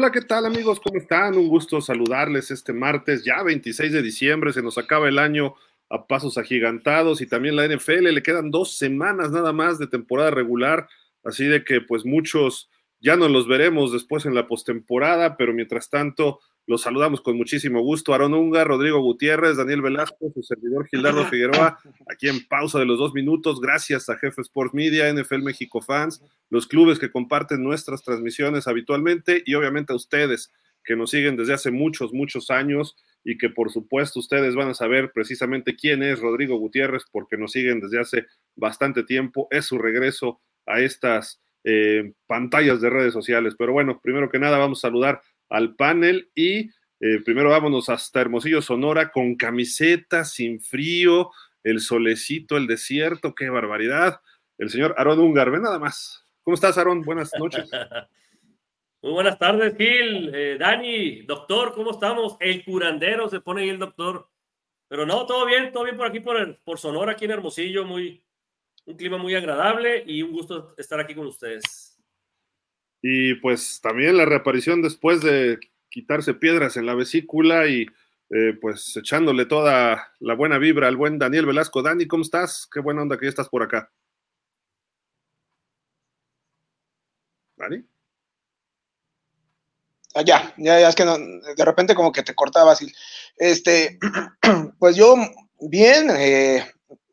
Hola, ¿qué tal amigos? ¿Cómo están? Un gusto saludarles este martes, ya 26 de diciembre, se nos acaba el año a pasos agigantados y también la NFL le quedan dos semanas nada más de temporada regular, así de que pues muchos ya no los veremos después en la postemporada, pero mientras tanto los saludamos con muchísimo gusto. Aaron Unga, Rodrigo Gutiérrez, Daniel Velasco, su servidor Gildardo Figueroa, aquí en pausa de los dos minutos, gracias a Jefe Sports Media, NFL México Fans, los clubes que comparten nuestras transmisiones habitualmente y obviamente a ustedes que nos siguen desde hace muchos, muchos años y que por supuesto ustedes van a saber precisamente quién es Rodrigo Gutiérrez porque nos siguen desde hace bastante tiempo. Es su regreso a estas eh, pantallas de redes sociales. Pero bueno, primero que nada vamos a saludar al panel y eh, primero vámonos hasta Hermosillo, Sonora, con camiseta, sin frío, el solecito, el desierto, qué barbaridad. El señor Aaron Ungar, ve nada más. ¿Cómo estás, Aaron? Buenas noches. Muy buenas tardes, Gil, eh, Dani, doctor, ¿cómo estamos? El curandero, se pone ahí el doctor. Pero no, todo bien, todo bien por aquí, por, por Sonora, aquí en Hermosillo, muy, un clima muy agradable y un gusto estar aquí con ustedes. Y pues también la reaparición después de quitarse piedras en la vesícula y eh, pues echándole toda la buena vibra al buen Daniel Velasco. Dani, ¿cómo estás? Qué buena onda que ya estás por acá. ¿Dani? Ah, ya, ya, ya es que de repente como que te cortabas. Este, pues yo, bien, eh,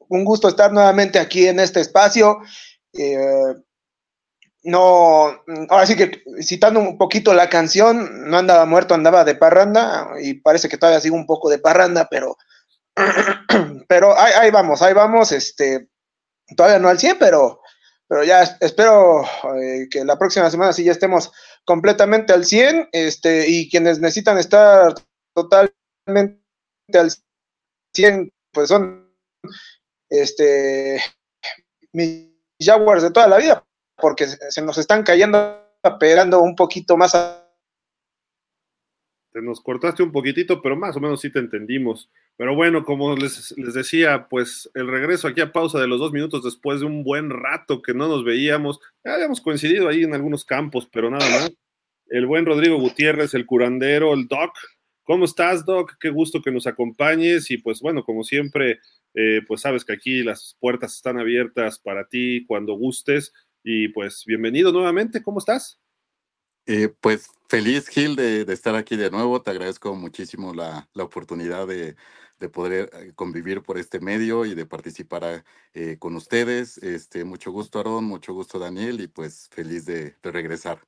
un gusto estar nuevamente aquí en este espacio. Eh, no, ahora sí que citando un poquito la canción, no andaba muerto, andaba de parranda, y parece que todavía sigo un poco de parranda, pero, pero ahí, vamos, ahí vamos, este, todavía no al 100, pero, pero ya espero eh, que la próxima semana sí ya estemos completamente al 100, este, y quienes necesitan estar totalmente al 100, pues son, este, mis Jaguars de toda la vida, porque se nos están cayendo, pegando un poquito más. Te nos cortaste un poquitito, pero más o menos sí te entendimos. Pero bueno, como les, les, decía, pues el regreso aquí a pausa de los dos minutos después de un buen rato que no nos veíamos. Ya habíamos coincidido ahí en algunos campos, pero nada más. El buen Rodrigo Gutiérrez, el curandero, el Doc. ¿Cómo estás, Doc? Qué gusto que nos acompañes. Y pues bueno, como siempre, eh, pues sabes que aquí las puertas están abiertas para ti cuando gustes. Y pues bienvenido nuevamente, ¿cómo estás? Eh, pues feliz, Gil, de, estar aquí de nuevo. Te agradezco muchísimo la, oportunidad de, poder eh, convivir por este medio y de participar eh, con ustedes. Este, mucho gusto, Aaron, mucho gusto, Daniel, y pues feliz de, regresar.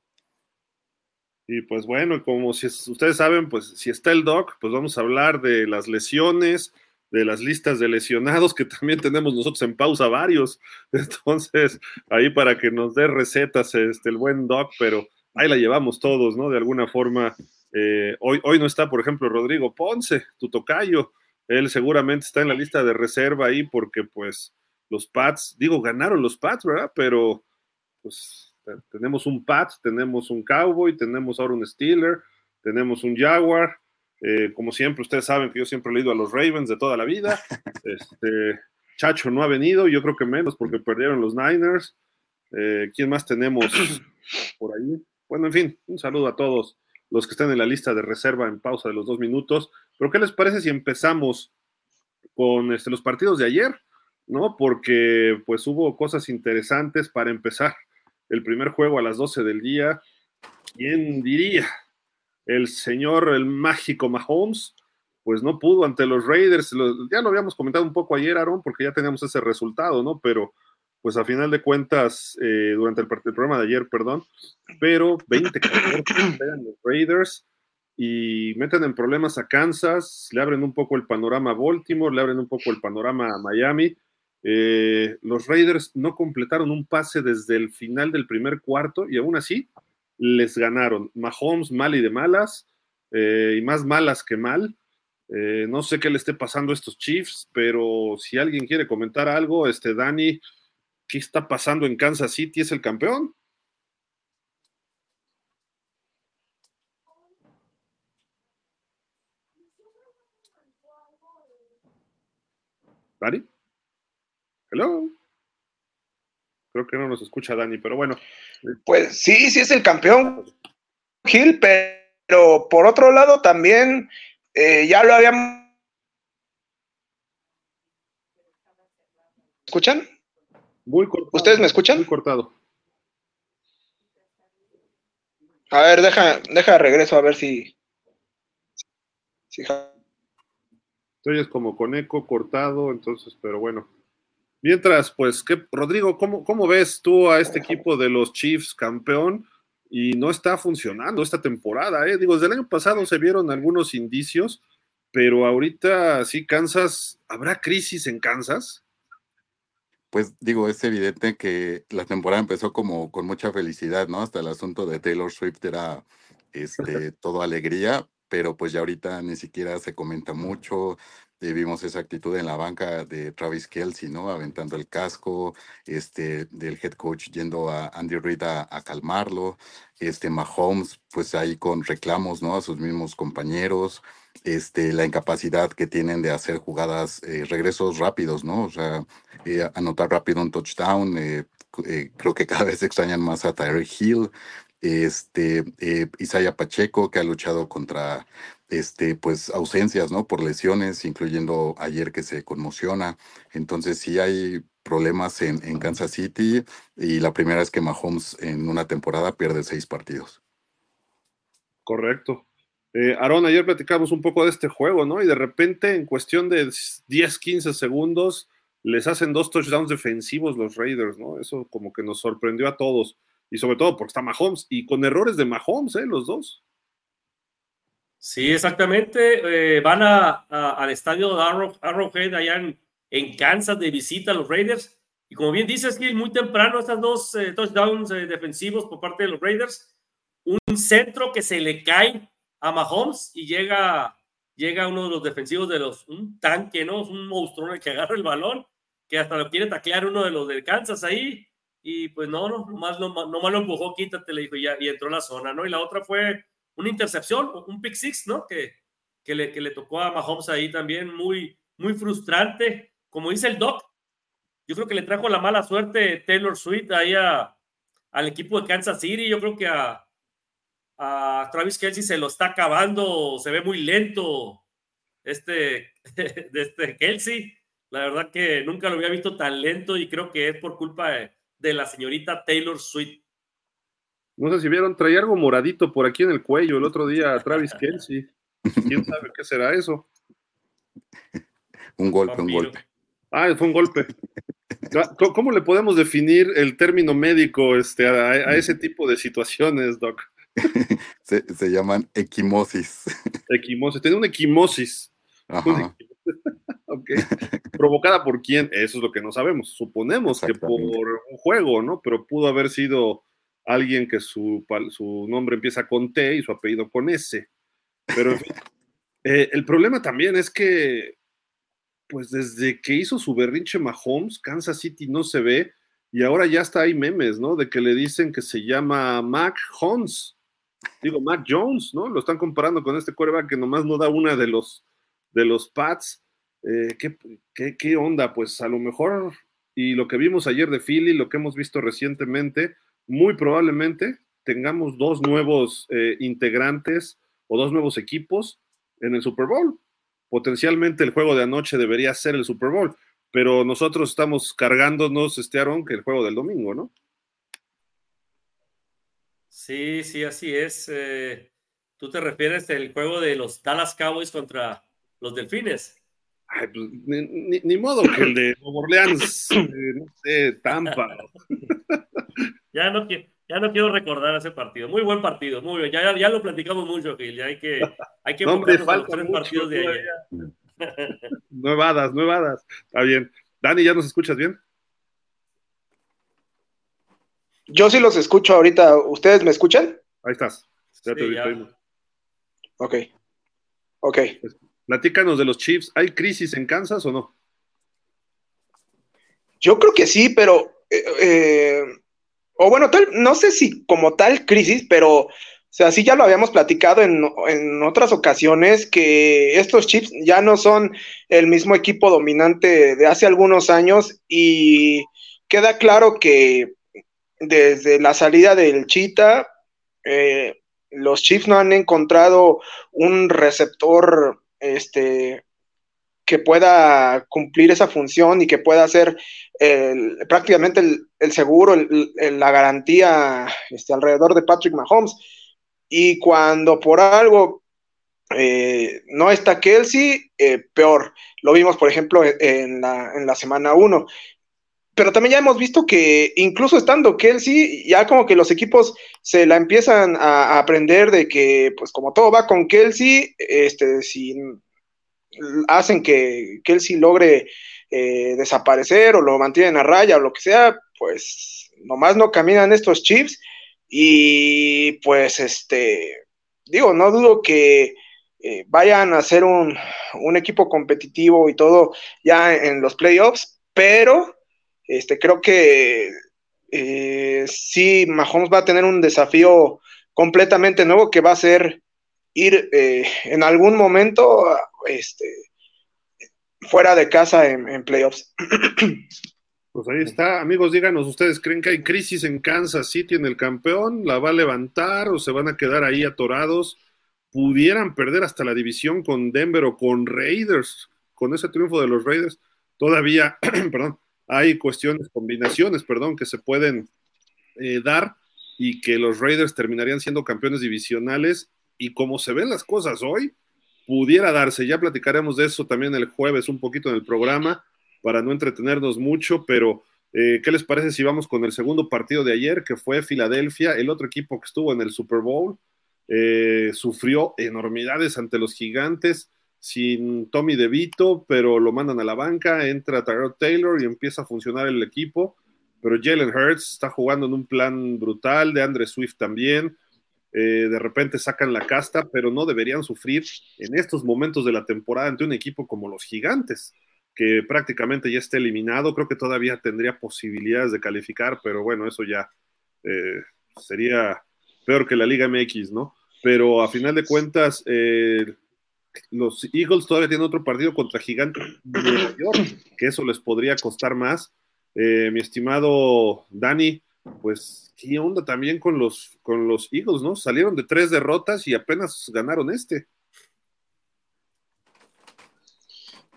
Y pues bueno, como si ustedes saben, pues si está el doc, pues vamos a hablar de las lesiones, de las listas de lesionados que también tenemos nosotros en pausa varios. Entonces, ahí para que nos dé recetas este, el buen Doc, pero ahí la llevamos todos, ¿no? De alguna forma. Eh, hoy, hoy no está, por ejemplo, Rodrigo Ponce, tu tocayo. Él seguramente está en la lista de reserva ahí porque, pues, los Pats, digo, ganaron los Pats, ¿verdad? Pero, pues, tenemos un Pats, tenemos un Cowboy, tenemos ahora un Steeler, tenemos un Jaguar eh, como siempre, ustedes saben que yo siempre he leído a los Ravens de toda la vida. Este, Chacho no ha venido, yo creo que menos porque perdieron los Niners. Eh, ¿Quién más tenemos por ahí? Bueno, en fin, un saludo a todos los que están en la lista de reserva en pausa de los dos minutos. Pero ¿qué les parece si empezamos con este, los partidos de ayer? ¿No? Porque pues hubo cosas interesantes para empezar. El primer juego a las 12 del día. ¿Quién diría? El señor, el mágico Mahomes, pues no pudo ante los Raiders. ya lo habíamos comentado un poco ayer, Aaron, porque ya teníamos ese resultado, ¿no? Pero pues a final de cuentas, eh, durante el, programa de ayer, perdón, pero 20 pegan los Raiders y meten en problemas a Kansas, le abren un poco el panorama a Baltimore, le abren un poco el panorama a Miami. Eh, los Raiders no completaron un pase desde el final del primer cuarto y aún así les ganaron. Mahomes mal y de malas, eh, y más malas que mal. Eh, no sé qué le esté pasando a estos Chiefs, pero si alguien quiere comentar algo, este Dani, ¿qué está pasando en Kansas City? ¿Es el campeón? Dani? Hello. Creo que no nos escucha Dani, pero bueno. Pues sí, sí es el campeón. Gil, pero por otro lado también eh, ya lo habíamos... ¿Escuchan? Muy cortado. ¿Ustedes me escuchan? Muy cortado. A ver, deja, deja regreso a ver si. si Estoy como con eco cortado, entonces, pero bueno. Mientras, pues, ¿qué, Rodrigo, ¿cómo, ¿cómo ves tú a este equipo de los Chiefs campeón? Y no está funcionando esta temporada, ¿eh? Digo, desde el año pasado se vieron algunos indicios, pero ahorita sí, Kansas, ¿habrá crisis en Kansas? Pues digo, es evidente que la temporada empezó como con mucha felicidad, ¿no? Hasta el asunto de Taylor Swift era este, todo alegría, pero pues ya ahorita ni siquiera se comenta mucho. Eh, vimos esa actitud en la banca de Travis Kelsey, ¿no? Aventando el casco, este, del head coach yendo a Andy Reid a, calmarlo, este, Mahomes, pues ahí con reclamos, ¿no? A sus mismos compañeros, este, la incapacidad que tienen de hacer jugadas, eh, regresos rápidos, ¿no? O sea, eh, anotar rápido un touchdown, eh, creo que cada vez extrañan más a Tyreek Hill, este, Isaiah Pacheco, que ha luchado contra este, pues ausencias, ¿no? Por lesiones, incluyendo ayer que se conmociona. Entonces sí hay problemas en, en Kansas City y la primera es que Mahomes en una temporada pierde seis partidos. Correcto. Eh, Aaron, ayer platicamos un poco de este juego, ¿no? Y de repente, en cuestión de 10, 15 segundos, les hacen dos touchdowns defensivos los Raiders, ¿no? Eso como que nos sorprendió a todos. Y sobre todo porque está Mahomes. Y con errores de Mahomes, ¿eh? Los dos. Sí, exactamente. Eh, van a, al estadio de Arrow, Arrowhead allá en, en, Kansas de visita a los Raiders. Y como bien dices, Gil, muy temprano estas dos eh, touchdowns eh, defensivos por parte de los Raiders. Un centro que se le cae a Mahomes y llega, llega uno de los defensivos de los, un tanque, ¿no? Un monstruo que agarra el balón, que hasta lo quiere taclear uno de los de Kansas ahí. Y pues no, no, nomás, nomás lo empujó, quítate, le dijo, y, ya, y entró a la zona, ¿no? Y la otra fue una intercepción, un pick six, ¿no? Que, que, le, que le tocó a Mahomes ahí también, muy, muy frustrante. Como dice el Doc, yo creo que le trajo la mala suerte Taylor Swift ahí al equipo de Kansas City. Yo creo que a, a Travis Kelsey se lo está acabando, se ve muy lento este, de este Kelsey. La verdad que nunca lo había visto tan lento y creo que es por culpa de, de la señorita Taylor Swift. No sé si vieron, traía algo moradito por aquí en el cuello el otro día a Travis Kelsey. ¿Quién sabe qué será eso? Un golpe, un golpe. Ah, fue un golpe. ¿Cómo le podemos definir el término médico este, a, a ese tipo de situaciones, Doc? se, se, llaman equimosis. Equimosis, tiene una equimosis. Ajá. okay. ¿Provocada por quién? Eso es lo que no sabemos. Suponemos que por un juego, ¿no? Pero pudo haber sido alguien que su, su nombre empieza con T y su apellido con S. Pero eh, el problema también es que, pues desde que hizo su berrinche Mahomes, Kansas City no se ve y ahora ya está hay memes, ¿no? De que le dicen que se llama Mac Jones. Digo, Mac Jones, ¿no? Lo están comparando con este quarterback que nomás no da una de los, de los pads. Eh, ¿qué, qué, qué onda? Pues a lo mejor, y lo que vimos ayer de Philly, lo que hemos visto recientemente, muy probablemente tengamos dos nuevos eh, integrantes o dos nuevos equipos en el Super Bowl. Potencialmente el juego de anoche debería ser el Super Bowl, pero nosotros estamos cargándonos, este Aaron, que el juego del domingo, ¿no? Sí, sí, así es. Eh, ¿Tú te refieres al juego de los Dallas Cowboys contra los Delfines? Ay, pues, ni, ni, ni, modo que el de Nueva Orleans, eh, no sé, Tampa. ya, no, ya no quiero recordar ese partido. Muy buen partido, muy bien. Ya, ya lo platicamos mucho, Gil. Ya hay que, hay que no, hombre, falta los partidos de ayer. nuevadas, nuevadas. Está bien. Dani, ¿ya nos escuchas bien? Yo sí los escucho ahorita. ¿Ustedes me escuchan? Ahí estás. Ya te Sí, ya. Ok. Ok. Platícanos de los Chiefs. ¿Hay crisis en Kansas o no? Yo creo que sí, pero. eh, eh, o bueno, tal, no sé si como tal crisis, pero. O sea, sí ya lo habíamos platicado en, en otras ocasiones que estos Chiefs ya no son el mismo equipo dominante de hace algunos años y queda claro que desde la salida del Chita, eh, los Chiefs no han encontrado un receptor este, que pueda cumplir esa función y que pueda ser prácticamente el, seguro, la garantía este, alrededor de Patrick Mahomes. Y cuando por algo eh, no está Kelsey, eh, peor. Lo vimos, por ejemplo, en la, en la semana 1 pero también ya hemos visto que incluso estando Kelsey, ya como que los equipos se la empiezan a, aprender de que, pues como todo va con Kelsey, este, si hacen que Kelsey logre eh, desaparecer o lo mantienen a raya o lo que sea, pues nomás no caminan estos chips y pues este, digo, no dudo que eh, vayan a ser un, un equipo competitivo y todo ya en los playoffs, pero este, creo que eh, sí, Mahomes va a tener un desafío completamente nuevo que va a ser ir en algún momento este, fuera de casa en, playoffs. Pues ahí está, amigos, díganos, ¿ustedes creen que hay crisis en Kansas City en el campeón? ¿La va a levantar o se van a quedar ahí atorados? ¿Pudieran perder hasta la división con Denver o con Raiders? Con ese triunfo de los Raiders, todavía, perdón, hay cuestiones, combinaciones, perdón, que se pueden eh, dar y que los Raiders terminarían siendo campeones divisionales y como se ven las cosas hoy, pudiera darse. Ya platicaremos de eso también el jueves un poquito en el programa para no entretenernos mucho, pero eh, ¿qué les parece si vamos con el segundo partido de ayer, que fue Filadelfia, el otro equipo que estuvo en el Super Bowl? Eh, sufrió enormidades ante los gigantes sin Tommy DeVito, pero lo mandan a la banca, entra Taylor y empieza a funcionar el equipo. Pero Jalen Hurts está jugando en un plan brutal, de Andre Swift también. Eh, de repente sacan la casta, pero no deberían sufrir en estos momentos de la temporada ante un equipo como los Gigantes, que prácticamente ya está eliminado. Creo que todavía tendría posibilidades de calificar, pero bueno, eso ya eh, sería peor que la Liga MX, ¿no? Pero a final de cuentas, eh, los Eagles todavía tienen otro partido contra Gigante que eso les podría costar más. Mi estimado Dani, pues, ¿qué onda también con los, con los Eagles, no? Salieron de tres derrotas y apenas ganaron este.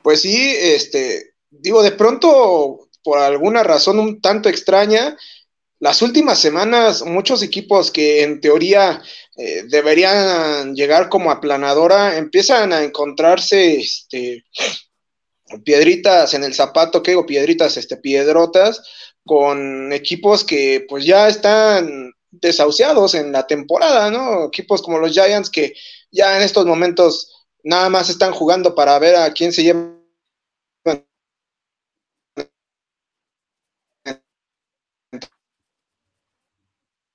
Pues sí, este, digo, de pronto, por alguna razón un tanto extraña, las últimas semanas muchos equipos que en teoría eh, deberían llegar como aplanadora empiezan a encontrarse este, piedritas en el zapato, ¿qué digo? Piedritas, este, piedrotas, con equipos que pues ya están desahuciados en la temporada, ¿no? Equipos como los Giants que ya en estos momentos nada más están jugando para ver a quién se lleva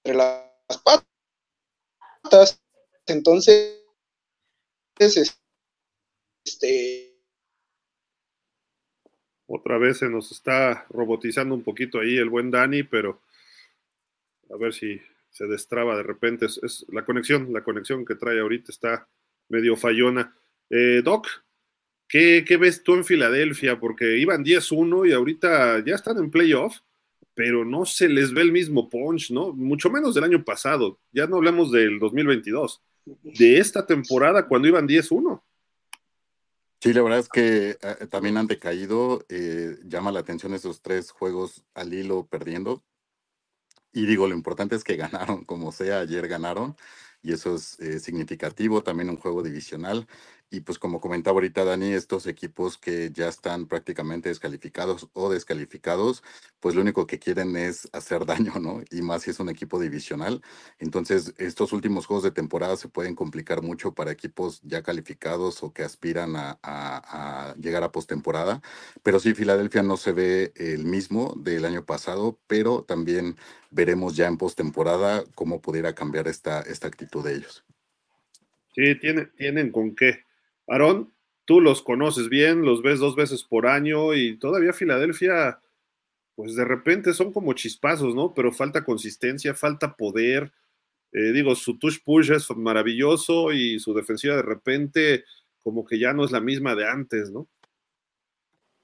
las patas. Entonces, este... Otra vez se nos está robotizando un poquito ahí el buen Dani, pero a ver si se destraba de repente. Es, la conexión, la conexión que trae ahorita está medio fallona. Eh, Doc, ¿qué, ¿qué, ves tú en Filadelfia? Porque iban 10-1 y ahorita ya están en playoff pero no se les ve el mismo punch, ¿no? Mucho menos del año pasado. Ya no hablamos del 2022. De esta temporada cuando iban 10-1. Sí, la verdad es que eh, también han decaído. Eh, llama la atención esos tres juegos al hilo perdiendo. Y digo, lo importante es que ganaron, como sea, ayer ganaron. Y eso es eh, significativo, también un juego divisional. Y pues como comentaba ahorita Dani, estos equipos que ya están prácticamente descalificados o descalificados, pues lo único que quieren es hacer daño, ¿no? Y más si es un equipo divisional. Entonces, estos últimos juegos de temporada se pueden complicar mucho para equipos ya calificados o que aspiran a, a llegar a postemporada. Pero sí, Filadelfia no se ve el mismo del año pasado, pero también veremos ya en postemporada cómo pudiera cambiar esta, esta actitud de ellos. Sí, tienen, tienen con qué. Aarón, tú los conoces bien, los ves dos veces por año y todavía Filadelfia, pues de repente son como chispazos, ¿no? Pero falta consistencia, falta poder. Eh, digo, su touch push es maravilloso y su defensiva de repente como que ya no es la misma de antes, ¿no?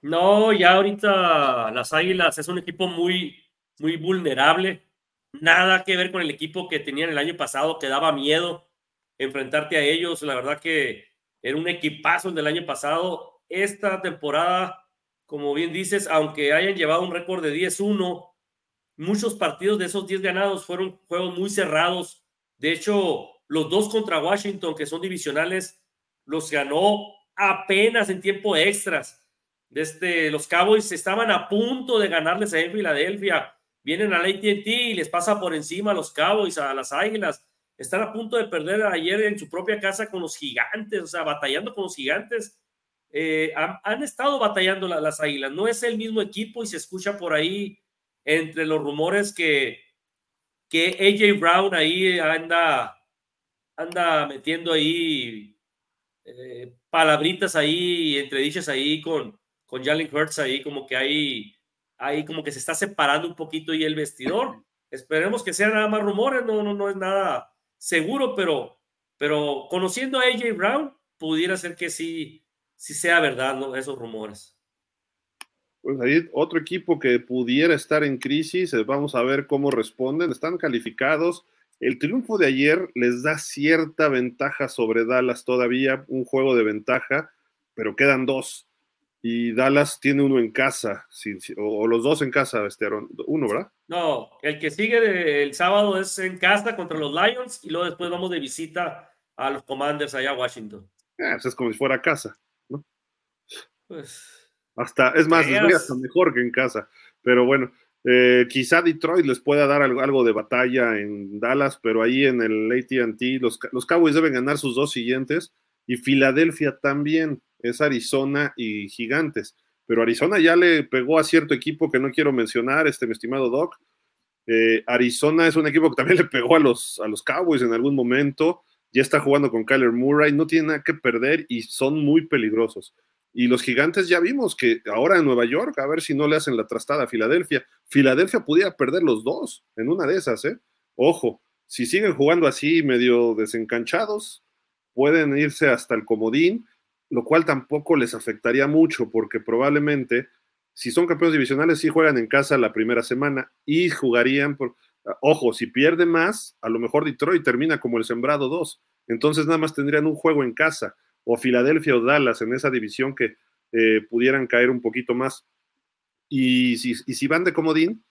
No, ya ahorita las Águilas es un equipo muy, muy vulnerable. nada que ver con el equipo que tenían el año pasado, que daba miedo enfrentarte a ellos. La verdad que era un equipazo el del año pasado. Esta temporada, como bien dices, aunque hayan llevado un récord de 10-1, muchos partidos de esos 10 ganados fueron juegos muy cerrados. De hecho, los dos contra Washington, que son divisionales, los ganó apenas en tiempo extras. Este, los Cowboys estaban a punto de ganarles en Filadelfia. Vienen al ATT y les pasa por encima a los Cowboys, a las Águilas. Están a punto de perder ayer en su propia casa con los gigantes, o sea, batallando con los gigantes. Eh, han, estado batallando las Águilas. No es el mismo equipo y se escucha por ahí entre los rumores que, que AJ Brown ahí anda, anda metiendo ahí eh, palabritas ahí, entre dichas ahí con, con Jalen Hurts ahí, como que hay, ahí como que se está separando un poquito y el vestidor. Esperemos que sean nada más rumores, no, no, no es nada seguro, pero, pero conociendo a AJ Brown, pudiera ser que sí, sí sea verdad ¿no? esos rumores. Pues ahí otro equipo que pudiera estar en crisis, eh, vamos a ver cómo responden, están calificados. El triunfo de ayer les da cierta ventaja sobre Dallas todavía, un juego de ventaja, pero quedan dos y Dallas tiene uno en casa, o, los dos en casa, este uno, ¿verdad? No, el que sigue el sábado es en casa contra los Lions y luego después vamos de visita a los Commanders allá a Washington. Ah, pues es como si fuera casa, ¿no? Pues. Hasta, es más, es hasta mejor que en casa, pero bueno. Eh, quizá Detroit les pueda dar algo, algo, de batalla en Dallas, pero ahí en el ATT los, los Cowboys deben ganar sus dos siguientes y Filadelfia también es Arizona y Gigantes. Pero Arizona ya le pegó a cierto equipo que no quiero mencionar, este mi estimado Doc. Eh, Arizona es un equipo que también le pegó a los, a los Cowboys en algún momento. Ya está jugando con Kyler Murray, no tiene nada que perder y son muy peligrosos. Y los gigantes ya vimos que ahora en Nueva York, a ver si no le hacen la trastada a Filadelfia. Filadelfia pudiera perder los dos en una de esas, ¿eh? Ojo, si siguen jugando así medio desencanchados, pueden irse hasta el comodín lo cual tampoco les afectaría mucho porque probablemente si son campeones divisionales sí juegan en casa la primera semana y jugarían por ojo, si pierde más, a lo mejor Detroit termina como el sembrado 2. Entonces nada más tendrían un juego en casa o Filadelfia o Dallas en esa división que eh, pudieran caer un poquito más. Y si, van de comodín,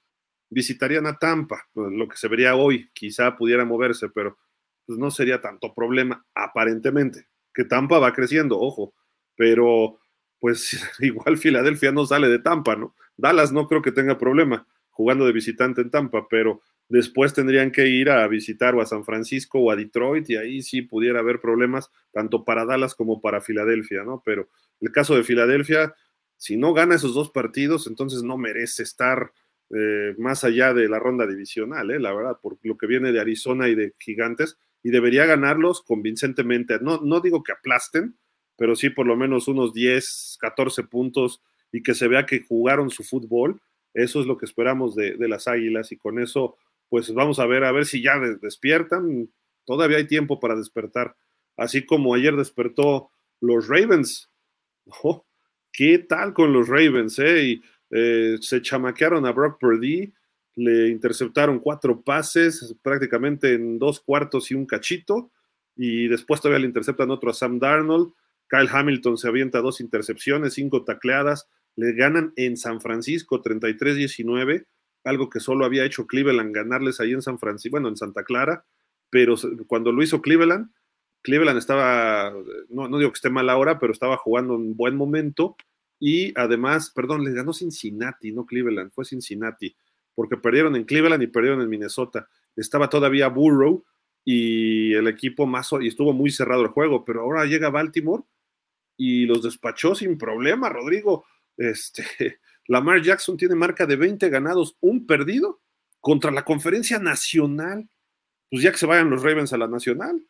visitarían a Tampa, lo que se vería hoy, quizá pudiera moverse, pero pues no sería tanto problema aparentemente que Tampa va creciendo, ojo, pero pues igual Filadelfia no sale de Tampa, ¿no? Dallas no creo que tenga problema jugando de visitante en Tampa, pero después tendrían que ir a visitar o a San Francisco o a Detroit y ahí sí pudiera haber problemas tanto para Dallas como para Filadelfia, ¿no? Pero el caso de Filadelfia, si no gana esos dos partidos, entonces no merece estar eh, más allá de la ronda divisional, ¿eh? la verdad, por lo que viene de Arizona y de Gigantes, y debería ganarlos convincentemente. No, no digo que aplasten, pero sí por lo menos unos 10, 14 puntos y que se vea que jugaron su fútbol. Eso es lo que esperamos de, las Águilas y con eso, pues vamos a ver, a ver si ya despiertan. Todavía hay tiempo para despertar. Así como ayer despertó los Ravens. Oh, ¿Qué tal con los Ravens? Eh? Y, eh, se chamaquearon a Brock Purdy le interceptaron cuatro pases prácticamente en dos cuartos y un cachito, y después todavía le interceptan otro a Sam Darnold. Kyle Hamilton se avienta dos intercepciones, cinco tacleadas, le ganan en San Francisco 33-19, algo que solo había hecho Cleveland ganarles ahí en San Francisco, bueno, en Santa Clara, pero cuando lo hizo Cleveland, Cleveland estaba, no, no digo que esté mal ahora, pero estaba jugando en buen momento y además, perdón, le ganó Cincinnati, no Cleveland, fue Cincinnati porque perdieron en Cleveland y perdieron en Minnesota. Estaba todavía Burrow y el equipo más y estuvo muy cerrado el juego, pero ahora llega Baltimore y los despachó sin problema, Rodrigo. Este, Lamar Jackson tiene marca de 20 ganados, un perdido contra la conferencia nacional. Pues ya que se vayan los Ravens a la nacional.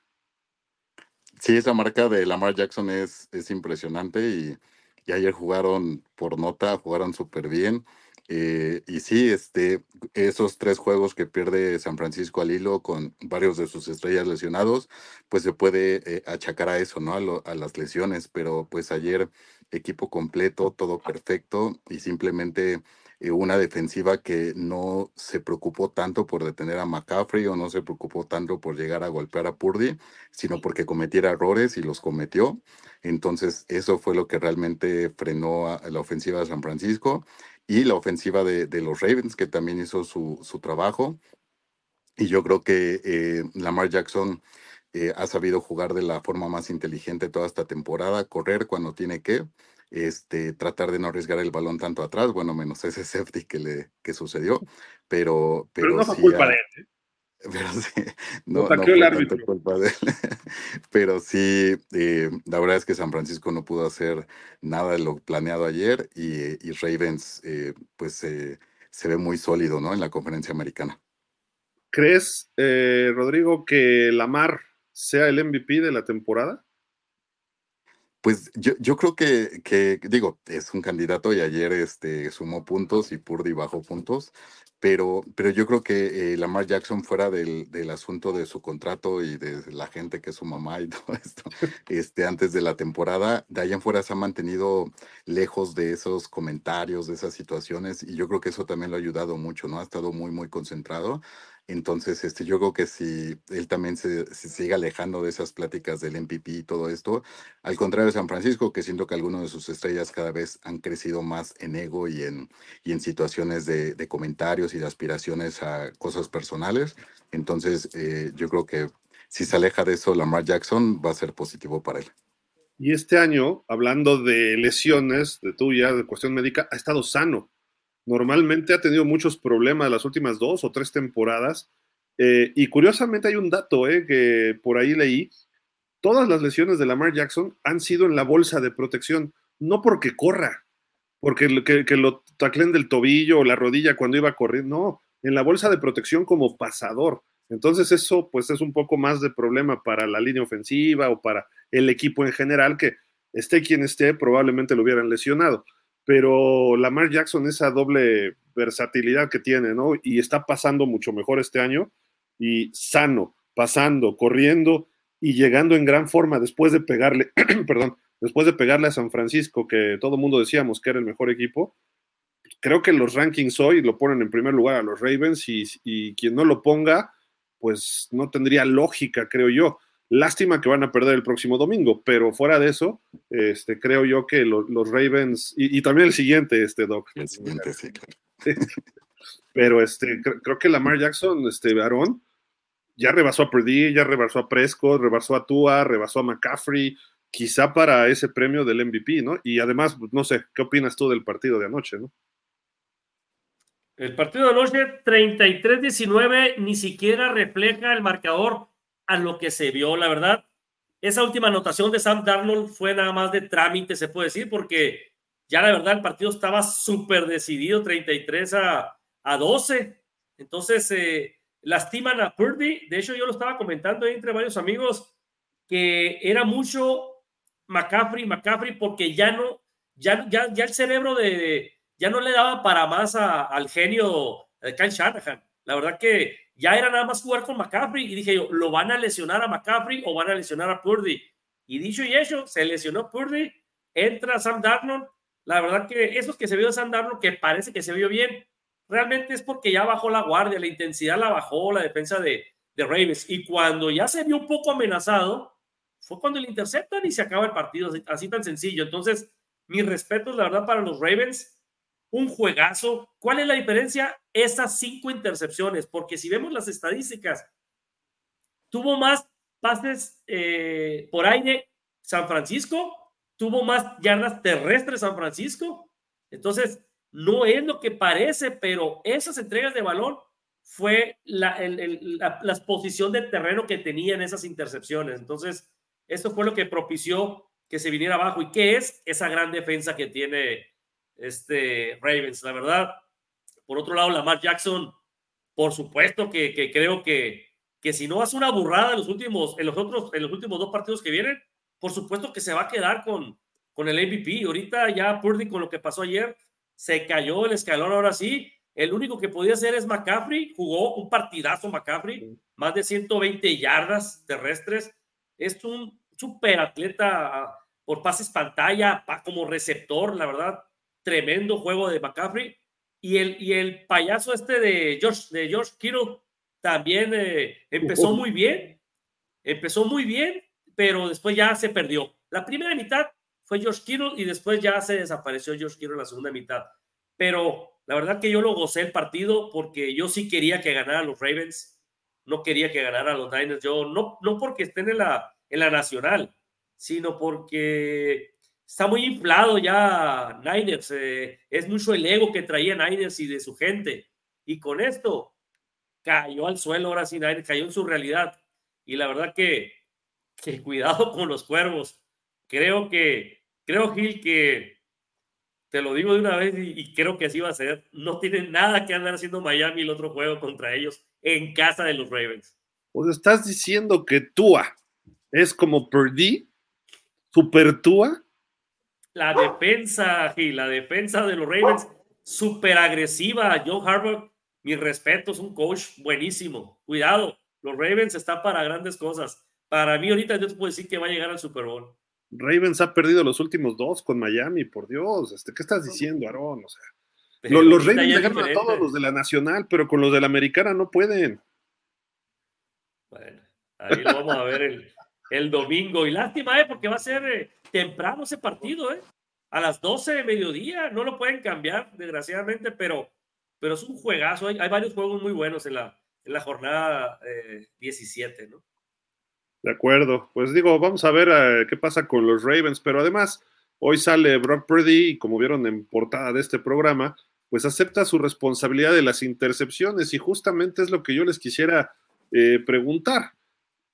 Sí, esa marca de Lamar Jackson es, es impresionante y, y ayer jugaron por nota, jugaron súper bien. Eh, y sí, este, esos tres juegos que pierde San Francisco al hilo con varios de sus estrellas lesionados, pues se puede eh, achacar a eso, ¿no? A, a, las lesiones, pero pues ayer equipo completo, todo perfecto y simplemente eh, una defensiva que no se preocupó tanto por detener a McCaffrey o no se preocupó tanto por llegar a golpear a Purdy, sino porque cometiera errores y los cometió. Entonces, eso fue lo que realmente frenó a la ofensiva de San Francisco y la ofensiva de, de los Ravens, que también hizo su, su trabajo. Y yo creo que eh, Lamar Jackson eh, ha sabido jugar de la forma más inteligente toda esta temporada, correr cuando tiene que, este, tratar de no arriesgar el balón tanto atrás, bueno, menos ese safety que le que sucedió, pero, pero, no fue culpa de él. ¿eh? Pero sí, no, no fue tanto culpa de él. Pero sí, eh, la verdad es que San Francisco no pudo hacer nada de lo planeado ayer y, y Ravens, eh, pues se ve muy sólido, ¿no? En la conferencia americana. ¿Crees, eh, Rodrigo, que Lamar sea el MVP de la temporada? Pues yo, yo creo que, que, digo, es un candidato y ayer este, sumó puntos y Purdy bajó puntos, pero, pero yo creo que eh, Lamar Jackson fuera del, del, asunto de su contrato y de la gente que es su mamá y todo esto, este, antes de la temporada, de allá en fuera se ha mantenido lejos de esos comentarios, de esas situaciones, y yo creo que eso también lo ha ayudado mucho, ¿no? Ha estado muy, muy concentrado. Entonces, este, yo creo que si él también se, sigue alejando de esas pláticas del MVP y todo esto, al contrario de San Francisco, que siento que algunos de sus estrellas cada vez han crecido más en ego y en, y en situaciones de, de comentarios y de aspiraciones a cosas personales. Entonces, eh, yo creo que si se aleja de eso, Lamar Jackson va a ser positivo para él. Y este año, hablando de lesiones, de tuya, de cuestión médica, ha estado sano normalmente ha tenido muchos problemas las últimas dos o tres temporadas. Eh, y curiosamente hay un dato eh, que por ahí leí. Todas las lesiones de Lamar Jackson han sido en la bolsa de protección, no porque corra, porque que, que lo taclen del tobillo o la rodilla cuando iba a correr, no, en la bolsa de protección como pasador. Entonces eso pues es un poco más de problema para la línea ofensiva o para el equipo en general que esté quien esté, probablemente lo hubieran lesionado pero Lamar Jackson, esa doble versatilidad que tiene, ¿no? Y está pasando mucho mejor este año y sano, pasando, corriendo y llegando en gran forma después de pegarle, perdón, después de pegarle a San Francisco, que todo el mundo decíamos que era el mejor equipo. Creo que los rankings hoy lo ponen en primer lugar a los Ravens y, y quien no lo ponga, pues no tendría lógica, creo yo. Lástima que van a perder el próximo domingo, pero fuera de eso, este, creo yo que lo, los Ravens, y, y, también el siguiente, este Doc. El siguiente, sí, claro. pero este, creo, creo que Lamar Jackson, este, Aaron, ya rebasó a Purdy, ya rebasó a Prescott, rebasó a Tua, rebasó a McCaffrey, quizá para ese premio del MVP, ¿no? Y además, pues, no sé, ¿qué opinas tú del partido de anoche, no? El partido de anoche, 33-19, ni siquiera refleja el marcador a lo que se vio, la verdad. Esa última anotación de Sam Darnold fue nada más de trámite, se puede decir, porque ya la verdad el partido estaba súper decidido, 33 a, a 12. Entonces, eh, lastiman a Purdy. De hecho, yo lo estaba comentando entre varios amigos que era mucho McCaffrey, McCaffrey, porque ya no, ya, ya, ya el cerebro de, ya no le daba para más a, al genio de Kyle Shanahan. La verdad que ya era nada más jugar con McCaffrey y dije yo, ¿lo van a lesionar a McCaffrey o van a lesionar a Purdy? Y dicho y hecho, se lesionó Purdy, entra Sam Darnold. La verdad que eso que se vio de Sam Darnold, que parece que se vio bien, realmente es porque ya bajó la guardia, la intensidad la bajó la defensa de, de Ravens. Y cuando ya se vio un poco amenazado, fue cuando le interceptan y se acaba el partido, así, así tan sencillo. Entonces, mis respetos, la verdad, para los Ravens un juegazo. ¿Cuál es la diferencia? Esas cinco intercepciones, porque si vemos las estadísticas, tuvo más pases eh, por aire San Francisco, tuvo más yardas terrestres San Francisco. Entonces, no es lo que parece, pero esas entregas de balón fue la, el, la, la posición de terreno que tenían esas intercepciones. Entonces, eso fue lo que propició que se viniera abajo. ¿Y qué es esa gran defensa que tiene este, Ravens, la verdad. Por otro lado, Lamar Jackson, por supuesto que, que creo que, que si no hace una burrada en los últimos, en los otros, en los últimos dos partidos que vienen, por supuesto que se va a quedar con, con el MVP. Ahorita ya Purdy con lo que pasó ayer, se cayó el escalón ahora sí. El único que podía hacer es McCaffrey, jugó un partidazo McCaffrey, más de 120 yardas terrestres. Es un super atleta por pases pantalla, como receptor, la verdad tremendo juego de McCaffrey. Y el, y el payaso este de George, de George Kittle también eh, empezó muy bien. Empezó muy bien, pero después ya se perdió. La primera mitad fue George Kittle y después ya se desapareció George Kittle en la segunda mitad. Pero la verdad que yo lo gocé el partido porque yo sí quería que ganara los Ravens, no quería que ganara los Niners. Yo no, no porque estén en la, en la nacional, sino porque está muy inflado ya Niners. Eh, es mucho el ego que traía Niners y de su gente. Y con esto cayó al suelo ahora sí Niners, cayó en su realidad. Y la verdad que, que cuidado con los cuervos. Creo que, creo Gil que te lo digo de una vez y, creo que así va a ser. No tiene nada que andar haciendo Miami el otro juego contra ellos en casa de los Ravens. Pues estás diciendo que Tua es como Purdy, super Tua. La defensa, Gil, la defensa de los Ravens, súper agresiva. Joe Harbaugh, mi respeto, es un coach buenísimo. Cuidado, los Ravens están para grandes cosas. Para mí ahorita yo te puedo decir que va a llegar al Super Bowl. Ravens ha perdido los últimos dos con Miami, por Dios. Este, ¿Qué estás diciendo, Aaron? O sea, los, Ravens le ganan a todos los de la Nacional, pero con los de la Americana no pueden. Bueno, ahí lo vamos a ver el, domingo. Y lástima, ¿eh? Porque va a ser eh, temprano ese partido, ¿eh? A las 12 de mediodía. No lo pueden cambiar, desgraciadamente, pero, pero es un juegazo. Hay, varios juegos muy buenos en la, en la jornada 17, eh, ¿no? De acuerdo. Pues digo, vamos a ver eh, qué pasa con los Ravens, pero además, hoy sale Brock Purdy y como vieron en portada de este programa, pues acepta su responsabilidad de las intercepciones y justamente es lo que yo les quisiera eh, preguntar.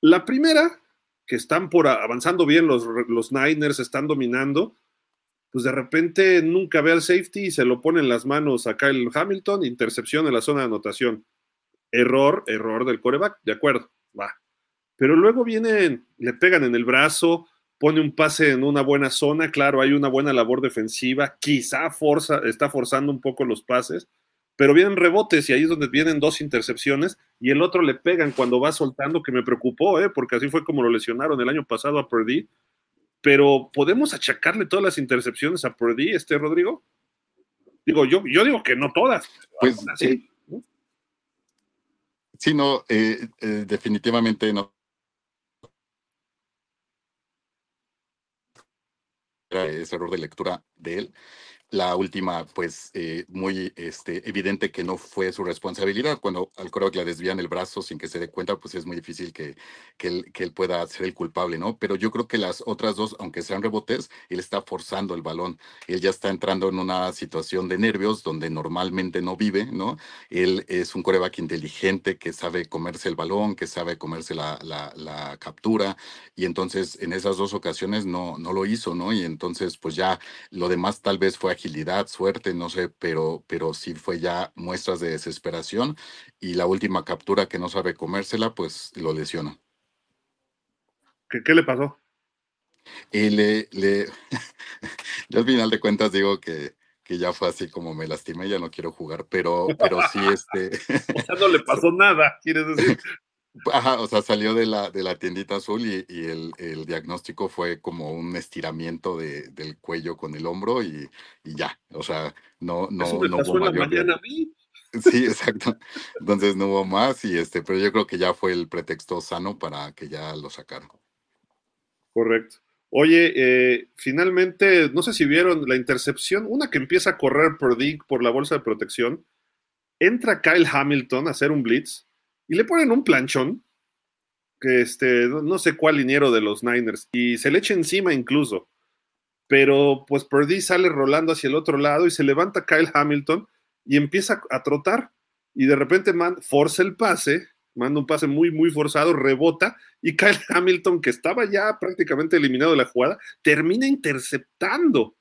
La primera, que están por avanzando bien los, los Niners, están dominando, pues de repente nunca ve al safety y se lo pone en las manos a Kyle Hamilton, intercepción en la zona de anotación. Error, error del coreback, de acuerdo, va pero luego vienen, le pegan en el brazo, pone un pase en una buena zona, claro, hay una buena labor defensiva, quizá forza, está forzando un poco los pases, pero vienen rebotes y ahí es donde vienen dos intercepciones y el otro le pegan cuando va soltando, que me preocupó, ¿eh? porque así fue como lo lesionaron el año pasado a Purdy. Pero podemos achacarle todas las intercepciones a Purdy, este Rodrigo. Digo, yo, yo digo que no todas. Pues sí. Sí, no, eh, eh, definitivamente no ese error de lectura de él. La última, pues, eh, muy este, evidente que no fue su responsabilidad. Cuando al que le desvían el brazo sin que se dé cuenta, pues es muy difícil que, que, él, pueda ser el culpable, ¿no? Pero yo creo que las otras dos, aunque sean rebotes, él está forzando el balón. Él ya está entrando en una situación de nervios donde normalmente no vive, ¿no? Él es un coreback inteligente que sabe comerse el balón, que sabe comerse la, la, la captura. Y entonces en esas dos ocasiones no, no lo hizo, ¿no? Y entonces, pues ya lo demás tal vez fue agilidad, suerte, no sé, pero, pero sí fue ya muestras de desesperación y la última captura que no sabe comérsela, pues lo lesiona. ¿Qué, qué le pasó? Y le, le yo al final de cuentas digo que, que ya fue así como me lastimé, ya no quiero jugar, pero, pero sí, este. o sea, no le pasó nada, quieres decir. Ajá, o sea, salió de la, de la tiendita azul y, el, el, diagnóstico fue como un estiramiento de, del cuello con el hombro y, y ya, o sea, no, no, no hubo mayor. Sí, exacto. Entonces no hubo más y este, pero yo creo que ya fue el pretexto sano para que ya lo sacaran. Correcto. Oye, eh, finalmente, no sé si vieron la intercepción, una que empieza a correr por Dick por la bolsa de protección, entra Kyle Hamilton a hacer un blitz y le ponen un planchón, que este, no sé cuál liniero de los Niners, y se le echa encima incluso. Pero pues Purdy sale rolando hacia el otro lado y se levanta Kyle Hamilton y empieza a trotar. Y de repente man, forza el pase, manda un pase muy, muy forzado, rebota y Kyle Hamilton, que estaba ya prácticamente eliminado de la jugada, termina interceptando.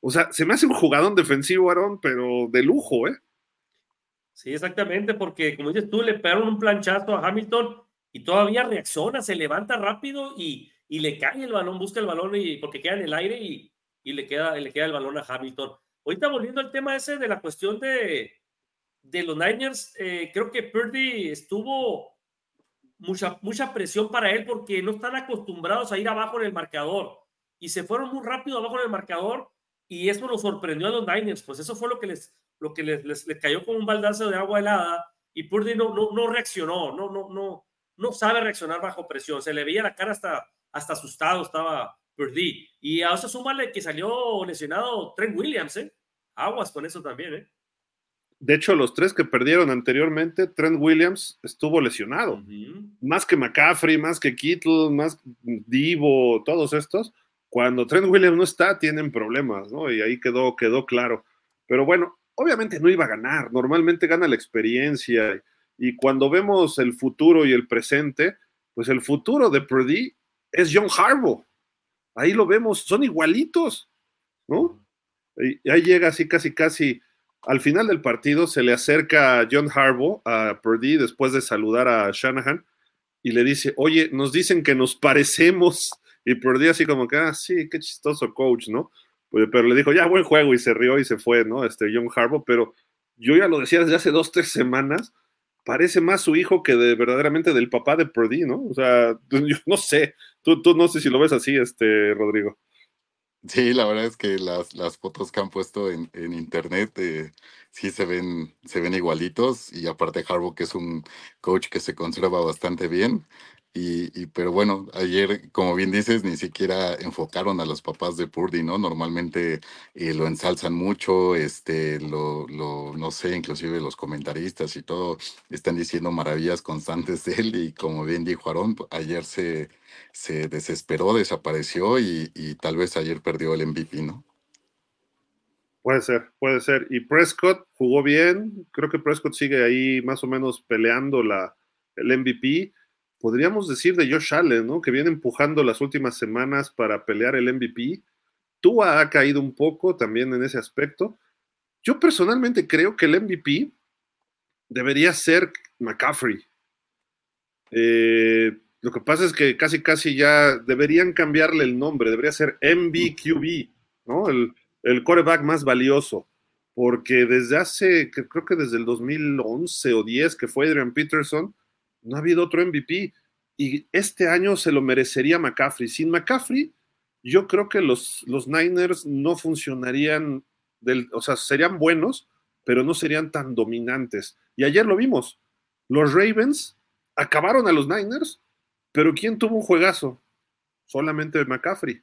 O sea, se me hace un jugador defensivo, Aaron, pero de lujo, ¿eh? Sí, exactamente, porque como dices tú, le pegaron un planchazo a Hamilton y todavía reacciona, se levanta rápido y, y le cae el balón, busca el balón y, porque queda en el aire y, y le, queda, le queda el balón a Hamilton. Ahorita volviendo al tema ese de la cuestión de, de los Niners, eh, creo que Purdy estuvo mucha, mucha presión para él porque no están acostumbrados a ir abajo en el marcador y se fueron muy rápido abajo en el marcador y eso lo sorprendió a los Niners, pues eso fue lo que les, lo que les, les, cayó como un baldazo de agua helada y Purdy no, no, no reaccionó, no, no, no, no sabe reaccionar bajo presión, se le veía la cara hasta, hasta asustado estaba Purdy. Y a eso súmale que salió lesionado Trent Williams, ¿eh? Aguas con eso también, ¿eh? De hecho, los tres que perdieron anteriormente, Trent Williams estuvo lesionado. Más que McCaffrey, más que Kittle, más Divo, todos estos. Cuando Trent Williams no está, tienen problemas, ¿no? Y ahí quedó, quedó claro. Pero bueno, obviamente no iba a ganar. Normalmente gana la experiencia. Y cuando vemos el futuro y el presente, pues el futuro de Purdy es John Harbaugh. Ahí lo vemos, son igualitos, ¿no? Y ahí llega así casi casi al final del partido se le acerca John Harbaugh a Purdy después de saludar a Shanahan y le dice, oye, nos dicen que nos parecemos. Y Purdy así como que, ah, sí, qué chistoso coach, ¿no? Pues, pero le dijo, ya, buen juego y se rió y se fue, ¿no? Este John Harbaugh, pero yo ya lo decía desde hace dos, tres semanas, parece más su hijo que de, verdaderamente del papá de Purdy, ¿no? O sea, yo no sé, tú, tú no sé si lo ves así, este, Rodrigo. Sí, la verdad es que las, las fotos que han puesto en, en internet eh, sí se ven, se ven igualitos y aparte Harbaugh que es un coach que se conserva bastante bien. Y, pero bueno, ayer, como bien dices, ni siquiera enfocaron a los papás de Purdy, ¿no? Normalmente eh, lo ensalzan mucho, este, lo, lo, no sé, inclusive los comentaristas y todo están diciendo maravillas constantes de él y como bien dijo Aaron, ayer se, se desesperó, desapareció y, y tal vez ayer perdió el MVP, ¿no? Puede ser, puede ser. Y Prescott jugó bien, creo que Prescott sigue ahí más o menos peleando la, el MVP podríamos decir de Josh Allen, ¿no? Que viene empujando las últimas semanas para pelear el MVP. Tua ha caído un poco también en ese aspecto. Yo personalmente creo que el MVP debería ser McCaffrey. Eh, lo que pasa es que casi, casi ya deberían cambiarle el nombre, debería ser MVQB, ¿no? El, el quarterback más valioso, porque desde hace, creo que desde el 2011 o 10 que fue Adrian Peterson, no ha habido otro MVP. Y este año se lo merecería McCaffrey. Sin McCaffrey, yo creo que los, los Niners no funcionarían, del, o sea, serían buenos, pero no serían tan dominantes. Y ayer lo vimos. Los Ravens acabaron a los Niners, pero ¿quién tuvo un juegazo? Solamente McCaffrey.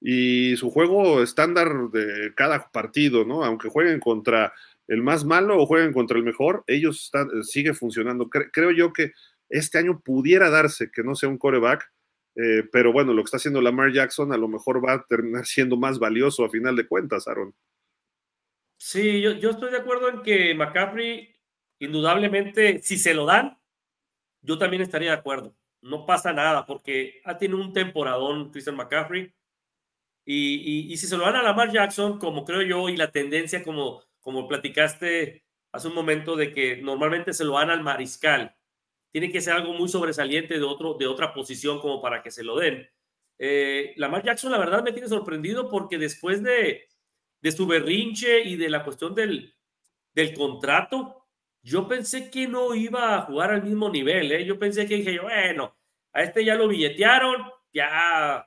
Y su juego estándar de cada partido, ¿no? Aunque jueguen contra el más malo o jueguen contra el mejor, ellos están, eh, sigue funcionando. creo yo que este año pudiera darse que no sea un coreback, eh, pero bueno, lo que está haciendo Lamar Jackson a lo mejor va a terminar siendo más valioso a final de cuentas, Aaron. Sí, yo, estoy de acuerdo en que McCaffrey, indudablemente, si se lo dan, yo también estaría de acuerdo. No pasa nada porque ha tenido un temporadón Christian McCaffrey. Y, y, y, si se lo dan a Lamar Jackson, como creo yo, y la tendencia como como platicaste hace un momento de que normalmente se lo dan al mariscal. Tiene que ser algo muy sobresaliente de, otro, de otra posición como para que se lo den. Eh, Lamar Jackson, la verdad, me tiene sorprendido porque después de, de su berrinche y de la cuestión del, del contrato, yo pensé que no iba a jugar al mismo nivel. ¿eh? Yo pensé que dije, bueno, a este ya lo billetearon, ya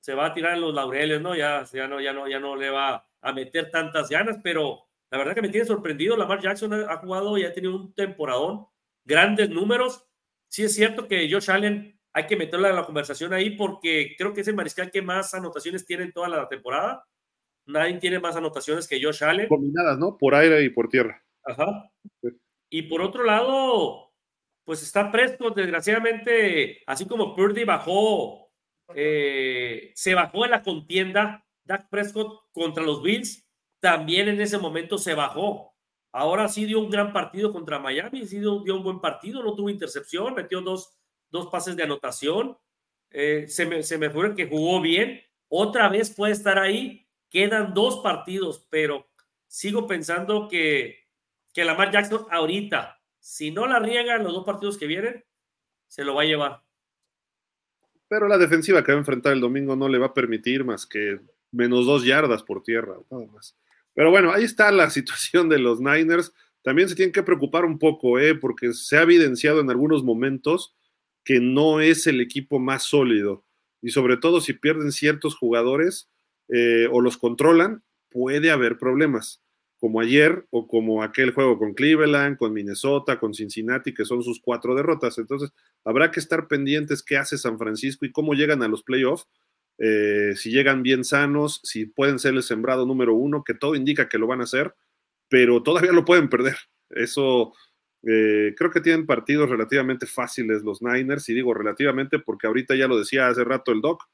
se va a tirar en los laureles, ¿no? Ya, ya, no, ya, no, ya no le va a meter tantas ganas, pero la verdad que me tiene sorprendido. Lamar Jackson ha jugado y ha tenido un temporadón, grandes números. Sí es cierto que Josh Allen hay que meterla en la conversación ahí porque creo que es el mariscal que más anotaciones tiene en toda la temporada. Nadie tiene más anotaciones que Josh Allen. Combinadas, ¿no? Por aire y por tierra. Ajá. Y por otro lado, pues está Prescott, desgraciadamente, así como Purdy bajó, eh, se bajó en la contienda, Dak Prescott contra los Bills, también en ese momento se bajó. Ahora sí dio un gran partido contra Miami, sí dio, un buen partido, no tuvo intercepción, metió dos, dos pases de anotación. Eh, se, me, se me fue que jugó bien. Otra vez puede estar ahí. Quedan dos partidos, pero sigo pensando que, que Lamar Jackson ahorita, si no la riega en los dos partidos que vienen, se lo va a llevar. Pero la defensiva que va a enfrentar el domingo no le va a permitir más que menos dos yardas por tierra, nada más. Pero bueno, ahí está la situación de los Niners. También se tienen que preocupar un poco, ¿eh? porque se ha evidenciado en algunos momentos que no es el equipo más sólido. Y sobre todo si pierden ciertos jugadores eh, o los controlan, puede haber problemas, como ayer o como aquel juego con Cleveland, con Minnesota, con Cincinnati, que son sus cuatro derrotas. Entonces, habrá que estar pendientes qué hace San Francisco y cómo llegan a los playoffs. Eh, si llegan bien sanos, si pueden ser el sembrado número uno, que todo indica que lo van a hacer, pero todavía lo pueden perder. Eso eh, creo que tienen partidos relativamente fáciles los Niners, y digo relativamente porque ahorita ya lo decía hace rato el Doc,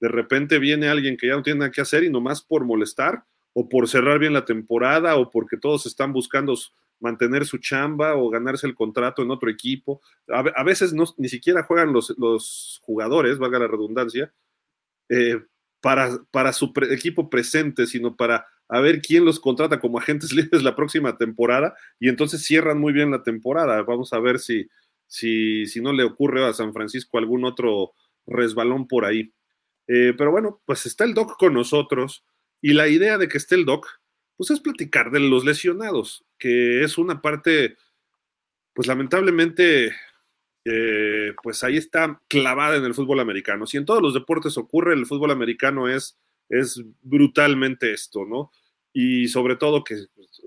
de repente viene alguien que ya no tiene nada que hacer y nomás por molestar o por cerrar bien la temporada o porque todos están buscando mantener su chamba o ganarse el contrato en otro equipo. A, veces ni siquiera juegan los, los jugadores, valga la redundancia, eh, para, para su equipo presente, sino para a ver quién los contrata como agentes libres la próxima temporada y entonces cierran muy bien la temporada. Vamos a ver si, si, si no le ocurre a San Francisco algún otro resbalón por ahí. Eh, pero bueno, pues está el doc con nosotros y la idea de que esté el doc, pues es platicar de los lesionados, que es una parte, pues lamentablemente, eh, pues ahí está clavada en el fútbol americano. Si en todos los deportes ocurre, el fútbol americano es, es brutalmente esto, ¿no? Y sobre todo que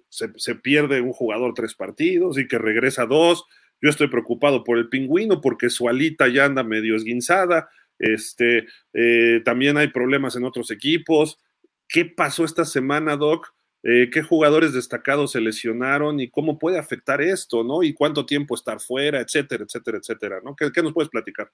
se, se pierde un jugador tres partidos y que regresa dos. Yo estoy preocupado por el pingüino porque su alita ya anda medio esguinzada este, eh, también hay problemas en otros equipos. ¿Qué pasó esta semana, Doc? Eh, ¿Qué jugadores destacados se lesionaron y cómo puede afectar esto, ¿no? Y cuánto tiempo estar fuera, etcétera, etcétera, etcétera, ¿no? ¿Qué, nos puedes platicar?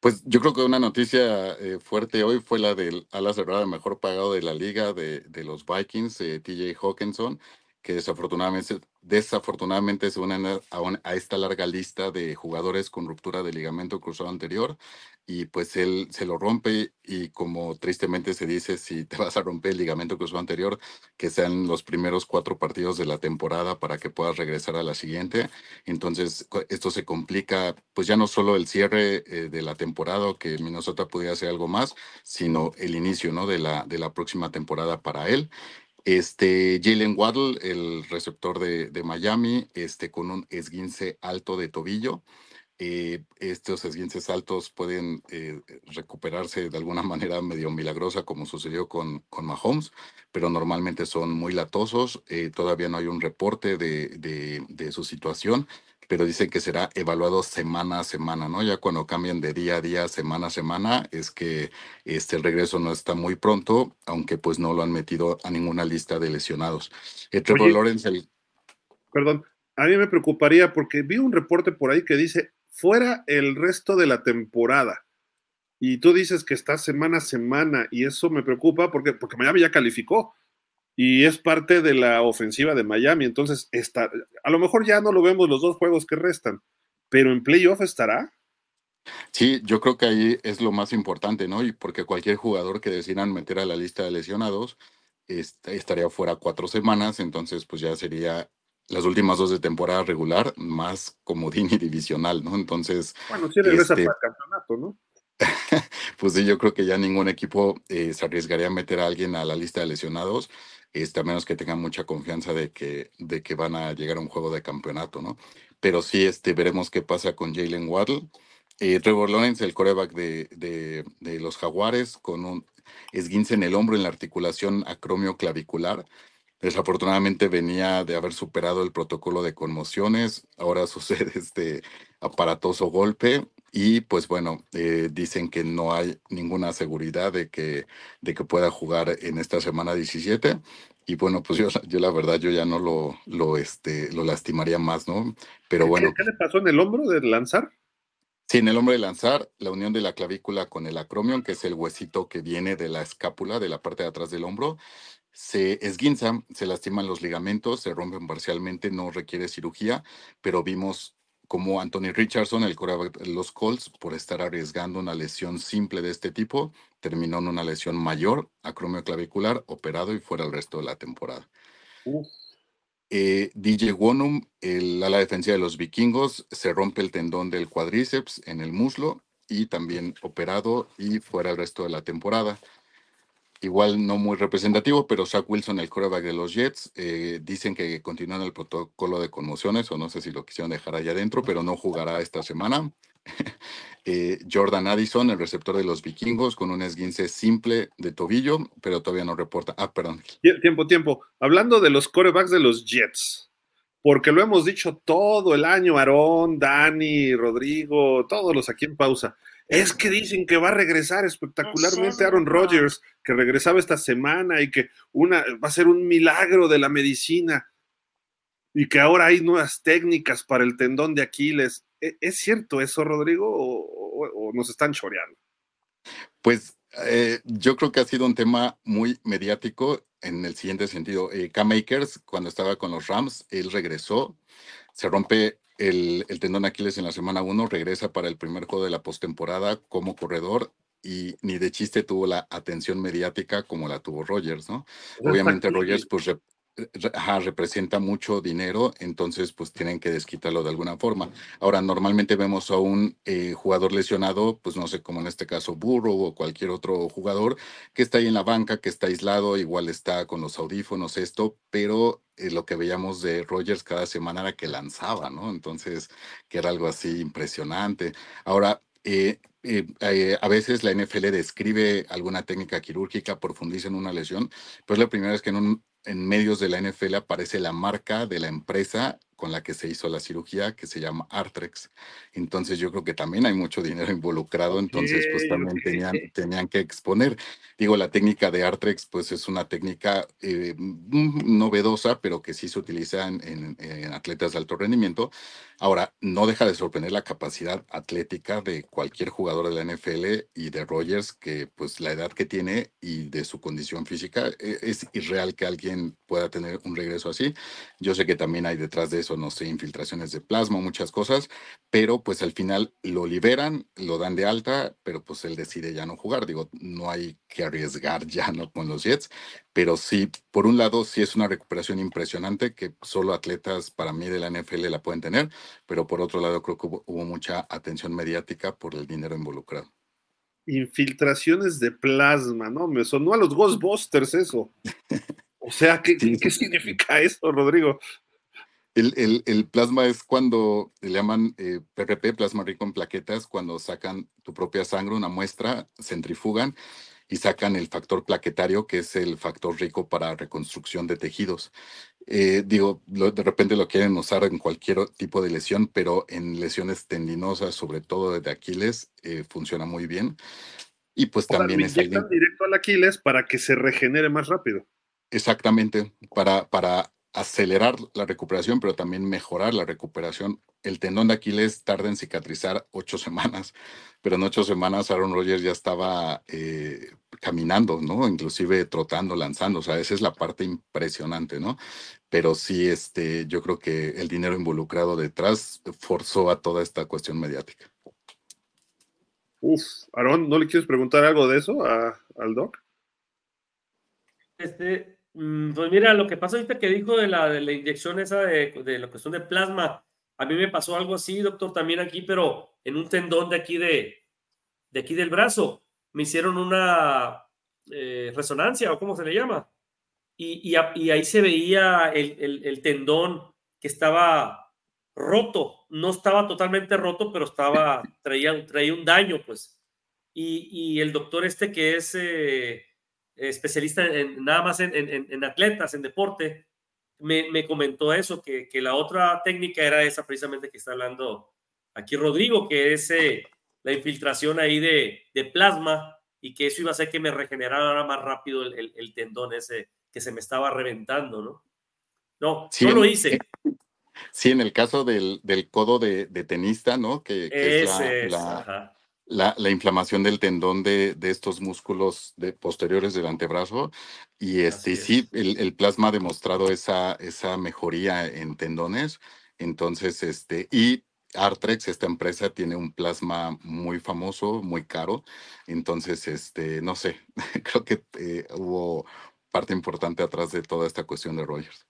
Pues yo creo que una noticia eh, fuerte hoy fue la del ala cerrada mejor pagado de la liga de, de los Vikings, TJ Hawkinson, que desafortunadamente, desafortunadamente se unen a, esta larga lista de jugadores con ruptura de ligamento cruzado anterior y pues él se lo rompe y como tristemente se dice, si te vas a romper el ligamento cruzado anterior, que sean los primeros cuatro partidos de la temporada para que puedas regresar a la siguiente. Entonces esto se complica, pues ya no solo el cierre eh, de la temporada, que Minnesota pudiera hacer algo más, sino el inicio ¿no? de, la, de la próxima temporada para él. Este, Jalen Waddle, el receptor de, Miami, este, con un esguince alto de tobillo. Eh, estos esguinces altos pueden eh, recuperarse de alguna manera medio milagrosa, como sucedió con, con Mahomes, pero normalmente son muy latosos. Eh, todavía no hay un reporte de su situación pero dicen que será evaluado semana a semana, ¿no? Ya cuando cambian de día a día, semana a semana, es que este, el regreso no está muy pronto, aunque pues no lo han metido a ninguna lista de lesionados. Eh, Trevor Lawrence, el... Perdón, a mí me preocuparía porque vi un reporte por ahí que dice, fuera el resto de la temporada. Y tú dices que está semana a semana y eso me preocupa porque, porque Miami ya calificó y es parte de la ofensiva de Miami. Entonces, está, a lo mejor ya no lo vemos los dos juegos que restan, pero en playoff estará. Sí, yo creo que ahí es lo más importante, ¿no? Y porque cualquier jugador que decidan meter a la lista de lesionados estaría fuera cuatro semanas, entonces pues ya sería las últimas dos de temporada regular más comodín y divisional, ¿no? Entonces... Bueno, si regresa este, para el campeonato, ¿no? pues sí, yo creo que ya ningún equipo eh, se arriesgaría a meter a alguien a la lista de lesionados este, a menos que tengan mucha confianza de que, de que van a llegar a un juego de campeonato, ¿no? Pero sí, este, veremos qué pasa con Jalen Waddle. Eh, Trevor Lawrence, el coreback de, de, los Jaguares, con un esguince en el hombro en la articulación acromio clavicular. Desafortunadamente venía de haber superado el protocolo de conmociones, ahora sucede este aparatoso golpe y pues bueno, eh, dicen que no hay ninguna seguridad de que, de que pueda jugar en esta semana 17. Y bueno, pues yo, yo la verdad, yo ya no lo, lo, este, lo lastimaría más, ¿no? Pero bueno. ¿Qué, le pasó en el hombro de lanzar? Sí, en el hombro de lanzar, la unión de la clavícula con el acromion, que es el huesito que viene de la escápula, de la parte de atrás del hombro, se esguinza, se lastiman los ligamentos, se rompen parcialmente, no requiere cirugía, pero vimos como Anthony Richardson, el coreback de los Colts, por estar arriesgando una lesión simple de este tipo, terminó en una lesión mayor, acromio clavicular, operado y fuera el resto de la temporada. Eh, DJ Wonum, el ala defensiva de los vikingos, se rompe el tendón del cuádriceps en el muslo y también operado y fuera el resto de la temporada igual no muy representativo, pero Zach Wilson, el quarterback de los Jets, eh, dicen que continúa en el protocolo de conmociones, o no sé si lo quisieron dejar allá adentro, pero no jugará esta semana. Eh, Jordan Addison, el receptor de los vikingos, con un esguince simple de tobillo, pero todavía no reporta. Ah, perdón. Tiempo, tiempo. Hablando de los corebacks de los Jets, porque lo hemos dicho todo el año, Aarón, Dani, Rodrigo, todos los aquí en pausa. Es que dicen que va a regresar espectacularmente Aaron Rodgers, que regresaba esta semana y que una, va a ser un milagro de la medicina y que ahora hay nuevas técnicas para el tendón de Aquiles. ¿E-, ¿Es cierto eso, Rodrigo, o, nos están choreando? Pues eh, yo creo que ha sido un tema muy mediático en el siguiente sentido. Eh, K-Makers, cuando estaba con los Rams, él regresó, se rompe el, el tendón Aquiles en la semana 1, regresa para el primer juego de la postemporada como corredor y ni de chiste tuvo la atención mediática como la tuvo Rogers, ¿no? Obviamente Rogers pues representa mucho dinero, entonces pues tienen que desquitarlo de alguna forma. Ahora, normalmente vemos a un eh, jugador lesionado, pues no sé, como en este caso Burro o cualquier otro jugador, que está ahí en la banca, que está aislado, igual está con los audífonos, esto, pero eh, lo que veíamos de Rogers cada semana era que lanzaba, ¿no? Entonces, que era algo así impresionante. Ahora, eh, a veces la NFL describe alguna técnica quirúrgica, profundiza en una lesión, pero es la primera vez que en un en medios de la NFL aparece la marca de la empresa con la que se hizo la cirugía, que se llama Artrex. Entonces yo creo que también hay mucho dinero involucrado, entonces pues también tenían, tenían que exponer. Digo, la técnica de Artrex pues es una técnica eh, mm, novedosa, pero que sí se utiliza en, en, atletas de alto rendimiento. Ahora, no deja de sorprender la capacidad atlética de cualquier jugador de la NFL y de Rogers, que pues la edad que tiene y de su condición física, e, es irreal que alguien pueda tener un regreso así. Yo sé que también hay detrás de eso no sé, infiltraciones de plasma, muchas cosas, pero pues al final lo liberan, lo dan de alta, pero pues él decide ya no jugar. Digo, no hay que arriesgar ya no con los Jets, pero sí, por un lado, sí es una recuperación impresionante que solo atletas para mí de la NFL la pueden tener, pero por otro lado creo que hubo, mucha atención mediática por el dinero involucrado infiltraciones de plasma, ¿no? Me sonó a los Ghostbusters eso. O sea, ¿qué, ¿qué significa eso, Rodrigo? El, plasma es cuando le llaman PRP, eh, plasma rico en plaquetas, cuando sacan tu propia sangre, una muestra, centrifugan y sacan el factor plaquetario, que es el factor rico para reconstrucción de tejidos. Eh, digo, de repente lo quieren usar en cualquier tipo de lesión, pero en lesiones tendinosas, sobre todo de Aquiles, eh, funciona muy bien. Y pues también es directo al Aquiles para que se regenere más rápido. Exactamente, para, para acelerar la recuperación, pero también mejorar la recuperación. El tendón de Aquiles tarda en cicatrizar ocho semanas, pero en ocho semanas Aaron Rodgers ya estaba eh, caminando, ¿no? Inclusive trotando, lanzando. O sea, esa es la parte impresionante, ¿no? Pero sí, este, yo creo que el dinero involucrado detrás forzó a toda esta cuestión mediática. Uf, Aaron, ¿no le quieres preguntar algo de eso al doc? Este, pues mira, lo que pasó ahorita que dijo de la, de la inyección esa de, de la cuestión de plasma, a mí me pasó algo así, doctor, también aquí, pero en un tendón de aquí de, de aquí del brazo. Me hicieron una eh, resonancia o cómo se le llama. Y, y, ahí se veía el, el, el, tendón que estaba roto. No estaba totalmente roto, pero estaba, traía, traía un daño, pues. Y, y el doctor este que es... Eh, especialista en, nada más en, atletas, en deporte, me, comentó eso, que, la otra técnica era esa precisamente que está hablando aquí Rodrigo, que es eh, la infiltración ahí de, plasma y que eso iba a hacer que me regenerara más rápido el, tendón ese que se me estaba reventando, ¿no? No, sí, lo hice. Sí, en el caso del, codo de, tenista, ¿no? Que, es la, la, inflamación del tendón de, estos músculos de, posteriores del antebrazo. Y este, sí, el, plasma ha demostrado esa, esa mejoría en tendones. Entonces, este, y Artrex, esta empresa, tiene un plasma muy famoso, muy caro. Entonces, este, no sé, creo que eh, hubo parte importante atrás de toda esta cuestión de Rogers.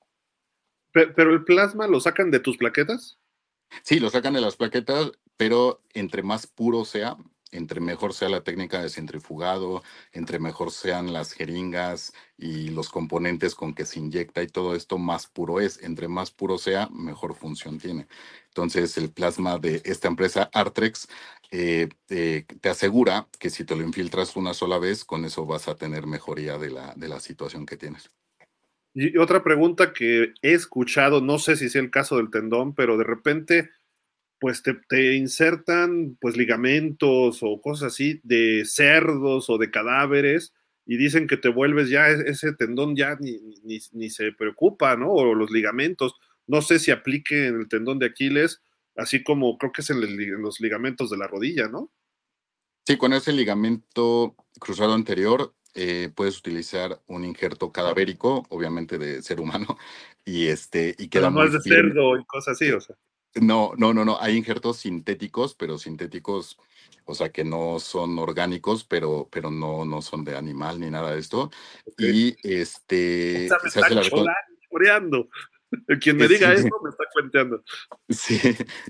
¿Pero el plasma lo sacan de tus plaquetas? Sí, lo sacan de las plaquetas, pero entre más puro sea, entre mejor sea la técnica de centrifugado, entre mejor sean las jeringas y los componentes con que se inyecta y todo esto, más puro es. Entre más puro sea, mejor función tiene. Entonces, el plasma de esta empresa Artrex eh, te asegura que si te lo infiltras una sola vez, con eso vas a tener mejoría de la, de la situación que tienes. Y otra pregunta que he escuchado, no sé si es el caso del tendón, pero de repente pues te, insertan pues ligamentos o cosas así de cerdos o de cadáveres y dicen que te vuelves ya e, ese tendón ya ni, ni, se preocupa, ¿no? O los ligamentos. No sé si aplique en el tendón de Aquiles, así como creo que es en, los ligamentos de la rodilla, ¿no? Sí, con ese ligamento cruzado anterior eh, puedes utilizar un injerto cadavérico, obviamente de ser humano, y este y queda Pero es de cerdo y cosas así, o sea. No, no, no, no. Hay injertos sintéticos, pero sintéticos, o sea, que no son orgánicos, pero, pero no, no son de animal ni nada de esto. Y este. se hace la Quien me diga eso me está cuenteando. Sí,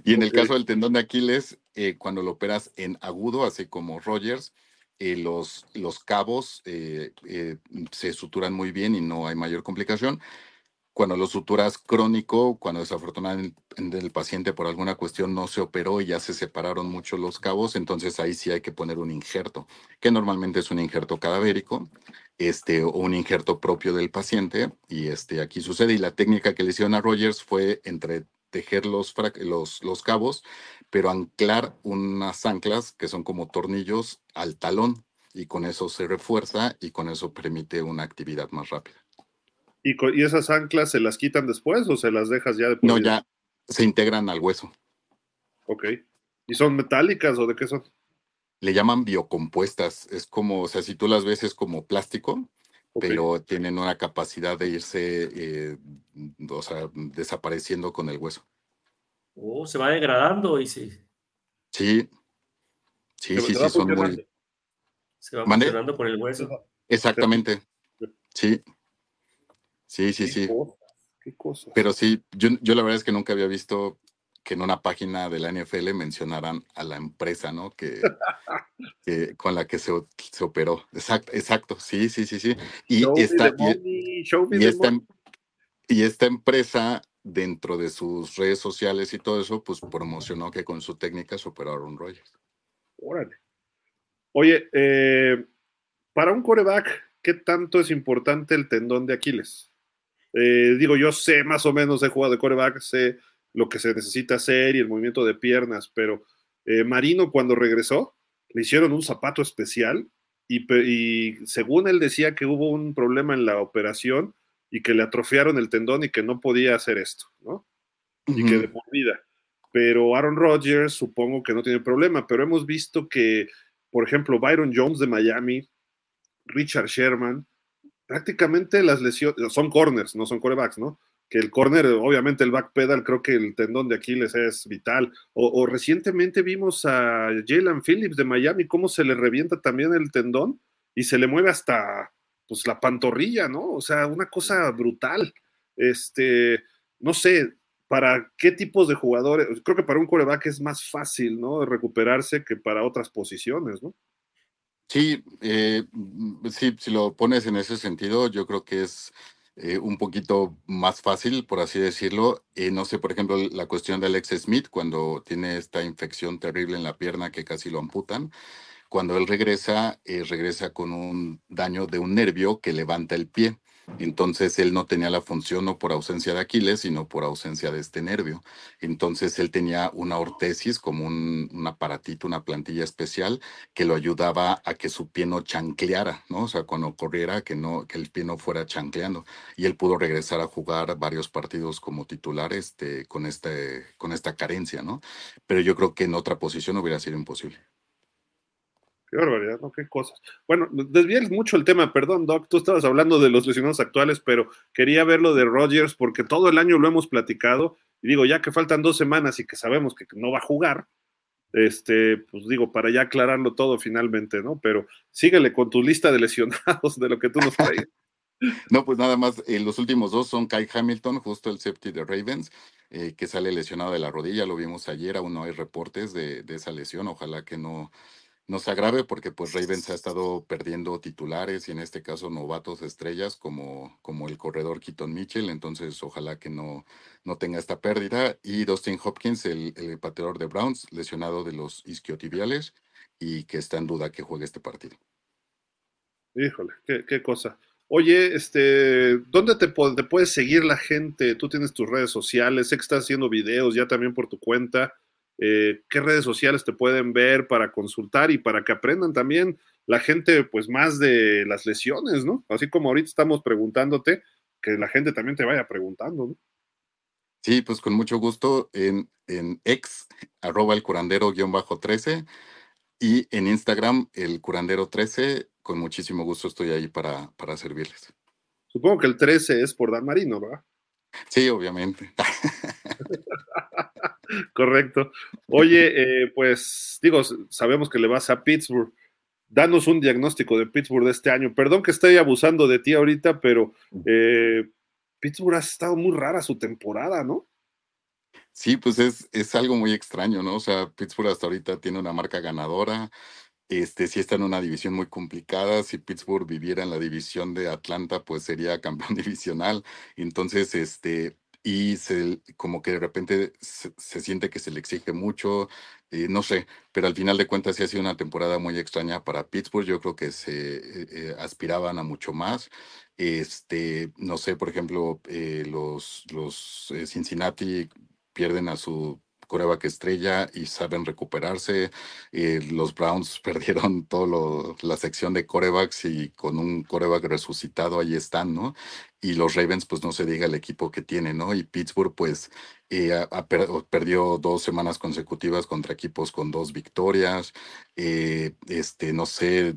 y en el caso del tendón de Aquiles, eh, cuando lo operas en agudo, así como Rogers, eh, los, los cabos eh, se suturan muy bien y no hay mayor complicación cuando lo suturas crónico, cuando desafortunadamente el paciente por alguna cuestión no se operó y ya se separaron mucho los cabos, entonces ahí sí hay que poner un injerto, que normalmente es un injerto cadavérico, este, o un injerto propio del paciente, y este, aquí sucede, y la técnica que le hicieron a Rogers fue entre tejer los, los, los cabos, pero anclar unas anclas que son como tornillos al talón, y con eso se refuerza y con eso permite una actividad más rápida. ¿Y, esas anclas se las quitan después o se las dejas ya de No, ya se integran al hueso. Ok. ¿Y son metálicas o de qué son? Le llaman biocompuestas. Es como, o sea, si tú las ves es como plástico, pero tienen una capacidad de irse, eh, o sea, desapareciendo con el hueso. Oh, se va degradando y sí. Sí. Sí, sí, sí, son muy. Se va funcionando por el hueso. Exactamente. Sí. Sí, sí, sí. qué cosa. Pero sí, yo, yo la verdad es que nunca había visto que en una página de la NFL mencionaran a la empresa, ¿no? Que, con la que se, se, operó. Exacto, exacto, sí, sí, sí, sí. Y, esta, y, esta, y esta empresa, dentro de sus redes sociales y todo eso, pues promocionó que con su técnica se operaron Rogers. Órale. Oye, eh, para un coreback, ¿qué tanto es importante el tendón de Aquiles? Eh, digo, yo sé más o menos, he jugado de coreback, sé lo que se necesita hacer y el movimiento de piernas, pero eh, Marino cuando regresó le hicieron un zapato especial y, según él decía que hubo un problema en la operación y que le atrofiaron el tendón y que no podía hacer esto, ¿no? Y que de por vida. Pero Aaron Rodgers supongo que no tiene problema, pero hemos visto que, por ejemplo, Byron Jones de Miami, Richard Sherman, prácticamente las lesiones, son corners, no son corebacks, ¿no? Que el corner, obviamente el backpedal, creo que el tendón de Aquiles es vital. O, recientemente vimos a Jalen Phillips de Miami, cómo se le revienta también el tendón y se le mueve hasta pues la pantorrilla, ¿no? O sea, una cosa brutal. Este, no sé, para qué tipos de jugadores, creo que para un coreback es más fácil, ¿no? Recuperarse que para otras posiciones, ¿no? Sí, eh, mm, sí, si lo pones en ese sentido, yo creo que es eh, un poquito más fácil, por así decirlo. Eh, no sé, por ejemplo, la cuestión de Alex Smith, cuando tiene esta infección terrible en la pierna que casi lo amputan. Cuando él regresa, regresa con un daño de un nervio que levanta el pie. Entonces él no tenía la función no por ausencia de Aquiles, sino por ausencia de este nervio. Entonces él tenía una ortesis como un, aparatito, una plantilla especial que lo ayudaba a que su pie no chancleara, ¿no? O sea, cuando corriera, que, no, que el pie no fuera chancleando. Y él pudo regresar a jugar varios partidos como titular este, con, este, con esta carencia, ¿no? Pero yo creo que en otra posición hubiera sido imposible. Qué barbaridad, ¿no? Qué cosas. Bueno, desvié mucho el tema, perdón, Doc, tú estabas hablando de los lesionados actuales, pero quería ver lo de Rodgers porque todo el año lo hemos platicado y digo, ya que faltan dos semanas y que sabemos que no va a jugar, este, pues digo, para ya aclararlo todo finalmente, ¿no? Pero síguele con tu lista de lesionados de lo que tú nos traes. No, pues nada más, eh, los últimos dos son Kai Hamilton, justo el safety de Ravens, eh, que sale lesionado de la rodilla, lo vimos ayer, aún no hay reportes de, de esa lesión, ojalá que no, no se agrave porque pues Ravens ha estado perdiendo titulares y en este caso novatos estrellas como, como el corredor Keaton Mitchell, entonces ojalá que no, no tenga esta pérdida. Y Dustin Hopkins, el, el pateador de Browns, lesionado de los isquiotibiales y que está en duda que juegue este partido. Híjole, qué, qué cosa. Oye, este, ¿dónde te, te, puedes seguir la gente? Tú tienes tus redes sociales, sé que estás haciendo videos ya también por tu cuenta. Eh, ¿Qué redes sociales te pueden ver para consultar y para que aprendan también la gente, pues más de las lesiones, ¿no? Así como ahorita estamos preguntándote, que la gente también te vaya preguntando, ¿no? Sí, pues con mucho gusto en, en ex, arroba el curandero guion bajo 13 y en Instagram el curandero 13 con muchísimo gusto estoy ahí para, para servirles. Supongo que el 13 es por Dan Marino, ¿verdad? Sí, obviamente. Correcto. Oye, eh, pues digo, sabemos que le vas a Pittsburgh. Danos un diagnóstico de Pittsburgh de este año. Perdón que estoy abusando de ti ahorita, pero eh, Pittsburgh ha estado muy rara su temporada, ¿no? Sí, pues es, es algo muy extraño, ¿no? O sea, Pittsburgh hasta ahorita tiene una marca ganadora, este, sí está en una división muy complicada. Si Pittsburgh viviera en la división de Atlanta, pues sería campeón divisional. Entonces, este, y se, como que de repente se, siente que se le exige mucho, eh, no sé, pero al final de cuentas sí ha sido una temporada muy extraña para Pittsburgh. Yo creo que se eh, eh, aspiraban a mucho más. Este, no sé, por ejemplo, los, los Cincinnati pierden a su coreback estrella y saben recuperarse. Eh, los Browns perdieron toda la sección de corebacks y con un coreback resucitado ahí están, ¿no? Y los Ravens, pues no se diga el equipo que tiene, ¿no? Y Pittsburgh, pues eh, perdió dos semanas consecutivas contra equipos con dos victorias. Eh, este, no sé,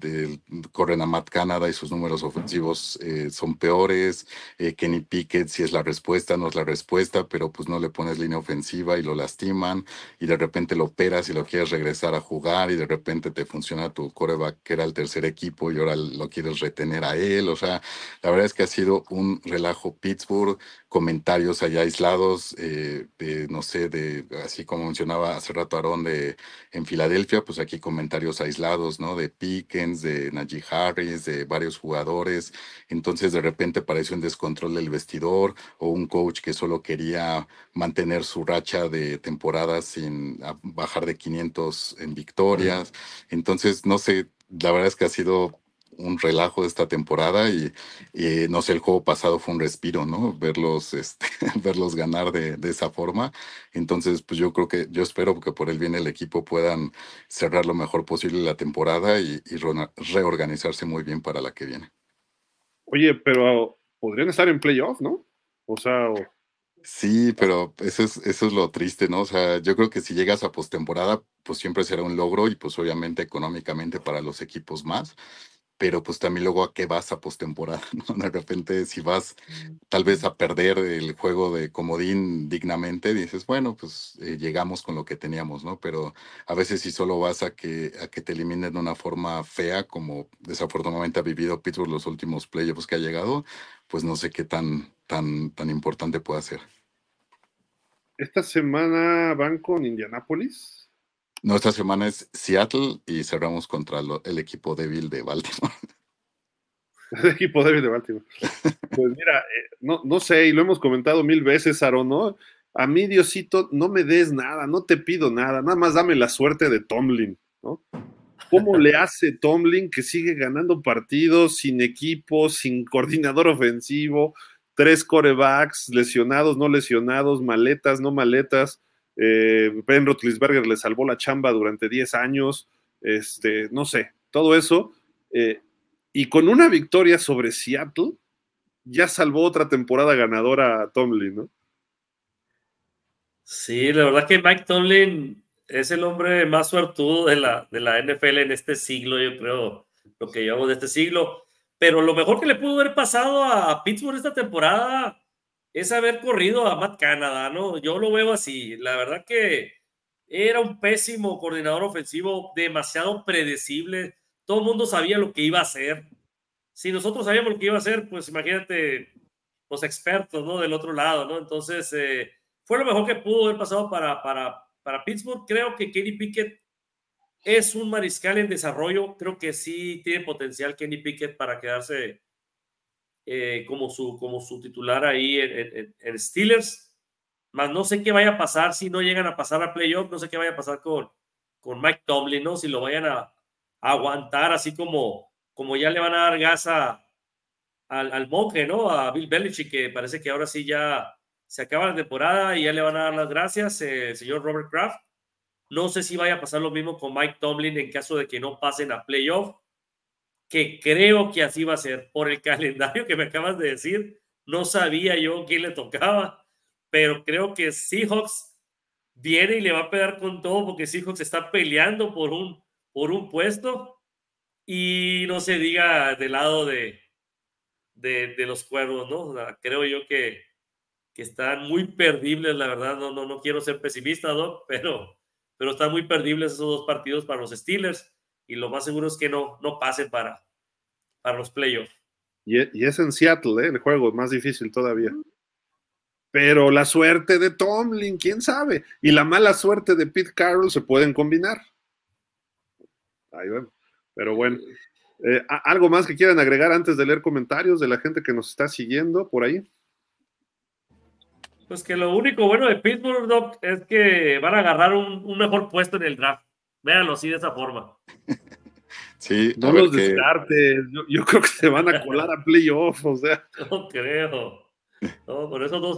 corren a Matt Canada y sus números ofensivos eh, son peores. Kenny Pickett, si es la respuesta, no es la respuesta, pero pues no le pones línea ofensiva y lo lastiman. Y de repente lo operas y lo quieres regresar a jugar y de repente te funciona tu coreback, que era el tercer equipo, y ahora lo quieres retener a él. O sea, la verdad es que ha sido un relajo Pittsburgh comentarios allá aislados, eh, de, no sé, de, así como mencionaba hace rato Aarón, de en Filadelfia, pues aquí comentarios aislados, ¿no? De Pickens, de Najee Harris, de varios jugadores. Entonces de repente parece un descontrol del vestidor o un coach que solo quería mantener su racha de temporadas sin bajar de 500 en victorias. Entonces, no sé, la verdad es que ha sido un relajo de esta temporada y, no sé, el juego pasado fue un respiro, ¿no? Verlos, este, verlos ganar de, esa forma. Entonces, pues yo creo que, yo espero que por el bien del equipo puedan cerrar lo mejor posible la temporada y, reorganizarse muy bien para la que viene. Oye, pero podrían estar en playoff, ¿no? O sea, Sí, pero eso es, eso es lo triste, ¿no? O sea, yo creo que si llegas a postemporada, pues siempre será un logro y pues obviamente económicamente para los equipos más pero pues también luego a qué vas a postemporada, ¿no? De repente si vas tal vez a perder el juego de comodín dignamente, dices, bueno, pues eh, llegamos con lo que teníamos, ¿no? Pero a veces si solo vas a que, a que te eliminen de una forma fea, como desafortunadamente ha vivido Pittsburgh los últimos playoffs que ha llegado, pues no sé qué tan, tan, tan importante puede ser. Esta semana van con Indianapolis. No, esta semana es Seattle y cerramos contra el equipo débil de Baltimore. El equipo débil de Baltimore. Pues mira, eh, no, no sé, y lo hemos comentado mil veces, Aaron, ¿no? A mí, Diosito, no me des nada, no te pido nada, nada más dame la suerte de Tomlin, ¿no? ¿Cómo le hace Tomlin que sigue ganando partidos sin equipo, sin coordinador ofensivo, tres corebacks, lesionados, no lesionados, maletas, no maletas? Eh, ben Rotlisberger le salvó la chamba durante 10 años, este, no sé, todo eso. Eh, y con una victoria sobre Seattle, ya salvó otra temporada ganadora a Tomlin, ¿no? Sí, la verdad que Mike Tomlin es el hombre más suertudo de la, de la NFL en este siglo, yo creo, lo que llevamos de este siglo. Pero lo mejor que le pudo haber pasado a Pittsburgh esta temporada es haber corrido a Matt Canada, ¿no? Yo lo veo así. La verdad que era un pésimo coordinador ofensivo, demasiado predecible. Todo el mundo sabía lo que iba a hacer. Si nosotros sabíamos lo que iba a hacer, pues imagínate los expertos, ¿no? Del otro lado, ¿no? Entonces, eh, fue lo mejor que pudo haber pasado para, para, para Pittsburgh. Creo que Kenny Pickett es un mariscal en desarrollo. Creo que sí tiene potencial Kenny Pickett para quedarse eh, como, su, como su titular ahí en, Steelers. Más no sé qué vaya a pasar si no llegan a pasar a playoff. No sé qué vaya a pasar con, con Mike Tomlin, ¿no? Si lo vayan a, aguantar así como, como ya le van a dar gas a, al, al monje, ¿no? A Bill Belichick, que parece que ahora sí ya se acaba la temporada y ya le van a dar las gracias, eh, señor Robert Kraft. No sé si vaya a pasar lo mismo con Mike Tomlin en caso de que no pasen a playoff, creo que así va a ser. Por el calendario que me acabas de decir, no sabía yo quién le tocaba, pero creo que Seahawks viene y le va a pegar con todo porque Seahawks está peleando por un, por un puesto y no se diga del lado de, de, los cuervos, ¿no? creo yo que, que están muy perdibles, la verdad, no, no, no quiero ser pesimista, ¿no? pero pero están muy perdibles esos dos partidos para los Steelers y lo más seguro es que no, no pasen para, para los playoffs. Y, es en Seattle, ¿eh? el juego más difícil todavía. Pero la suerte de Tomlin, quién sabe. Y la mala suerte de Pete Carroll se pueden combinar. Ahí vemos. Pero bueno, eh, ¿algo más que quieran agregar antes de leer comentarios de la gente que nos está siguiendo por ahí? Pues que lo único bueno de Pittsburgh, Doc, es que van a agarrar un, mejor puesto en el draft. Véanlo así de esa forma. Sí, no los descartes. Yo, creo que se van a colar a playoff, o sea. No creo. No, por esos dos,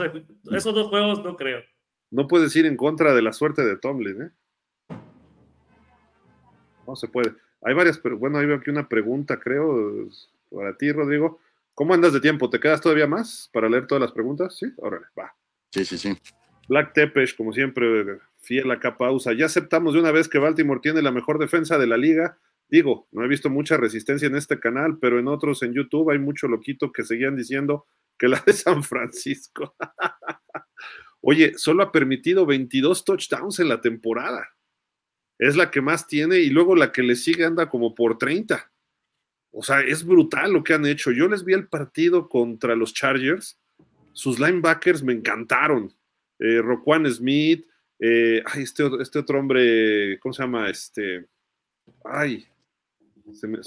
esos dos juegos no creo. No puedes ir en contra de la suerte de Tomlin, ¿eh? No se puede. Hay varias, pero bueno, ahí veo aquí una pregunta, creo, para ti, Rodrigo. ¿Cómo andas de tiempo? ¿Te quedas todavía más para leer todas las preguntas? Sí, órale, va. Sí, sí, sí. Black Tepesh, como siempre, fiel acá pausa. Ya aceptamos de una vez que Baltimore tiene la mejor defensa de la liga. Digo, no he visto mucha resistencia en este canal, pero en otros en YouTube hay mucho loquito que seguían diciendo que la de San Francisco. Oye, solo ha permitido 22 touchdowns en la temporada. Es la que más tiene y luego la que le sigue anda como por 30. O sea, es brutal lo que han hecho. Yo les vi el partido contra los Chargers sus linebackers me encantaron. Eh, Roquan Smith, eh, ay, este, este, otro hombre, ¿cómo se llama? Este, ay, se me,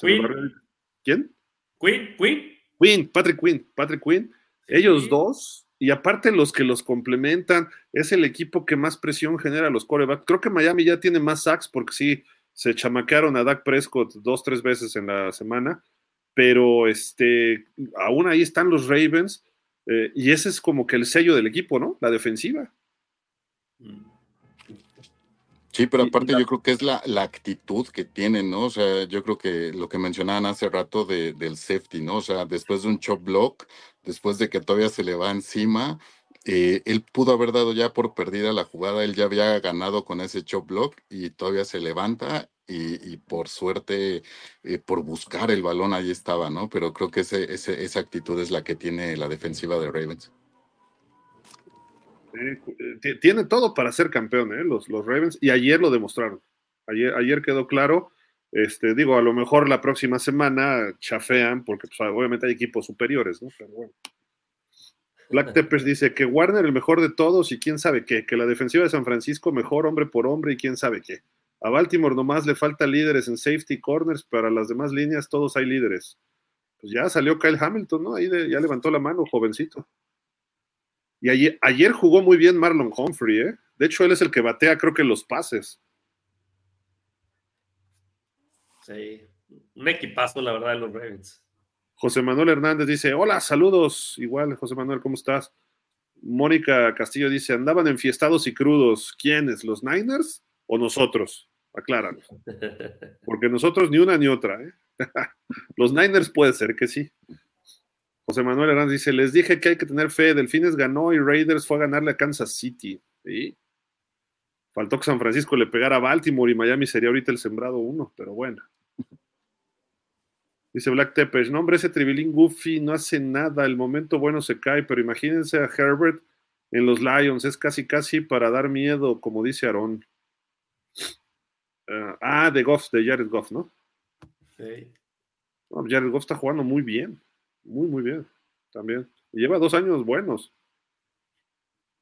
¿Quién? Quinn, Quinn. Quinn, Patrick Quinn, Patrick Quinn. Ellos dos, y aparte los que los complementan, es el equipo que más presión genera a los corebacks. Creo que Miami ya tiene más sacks porque sí, se chamaquearon a Dak Prescott dos, tres veces en la semana, pero este, aún ahí están los Ravens eh, y ese es como que el sello del equipo, ¿no? La defensiva. Sí, pero aparte yo creo que es la, actitud que tienen, ¿no? O sea, yo creo que lo que mencionaban hace rato del safety, ¿no? O sea, después de un chop block, después de que todavía se le va encima, eh, él pudo haber dado ya por perdida la jugada, él ya había ganado con ese chop block y todavía se levanta y, por suerte, eh, por buscar el balón, ahí estaba, ¿no? Pero creo que ese, esa actitud es la que tiene la defensiva de Ravens. Eh, tiene todo para ser campeón, ¿eh? Los, los Ravens, y ayer lo demostraron. Ayer, ayer quedó claro. Este, digo, a lo mejor la próxima semana chafean, porque pues, obviamente hay equipos superiores, ¿no? Pero bueno. Black Teppers dice que Warner el mejor de todos y quién sabe qué, que la defensiva de San Francisco mejor hombre por hombre y quién sabe qué. A Baltimore nomás le falta líderes en safety corners, para las demás líneas todos hay líderes. Pues ya salió Kyle Hamilton, ¿no? Ahí ya levantó la mano, jovencito. Y ayer, ayer, jugó muy bien Marlon Humphrey, ¿eh? De hecho, él es el que batea, creo que los pases. Sí, un equipazo, la verdad, de los Ravens. José Manuel Hernández dice: Hola, saludos. Igual, José Manuel, ¿cómo estás? Mónica Castillo dice: Andaban enfiestados y crudos. ¿Quiénes? ¿Los Niners o nosotros? acláranos. Porque nosotros ni una ni otra. ¿eh? Los Niners puede ser que sí. José Manuel Hernández dice, les dije que hay que tener fe, Delfines ganó y Raiders fue a ganarle a Kansas City. Faltó que San Francisco le pegara a Baltimore y Miami sería ahorita el sembrado uno, pero bueno. Dice Black Tepes, no hombre, ese tribilín Goofy no hace nada, el momento bueno se cae, pero imagínense a Herbert en los Lions, es casi casi para dar miedo, como dice Aaron. Eh, ah, de Goff, de Jared Goff, ¿no? Sí. Jared Goff está jugando muy bien, muy, muy bien, también. Lleva dos años buenos.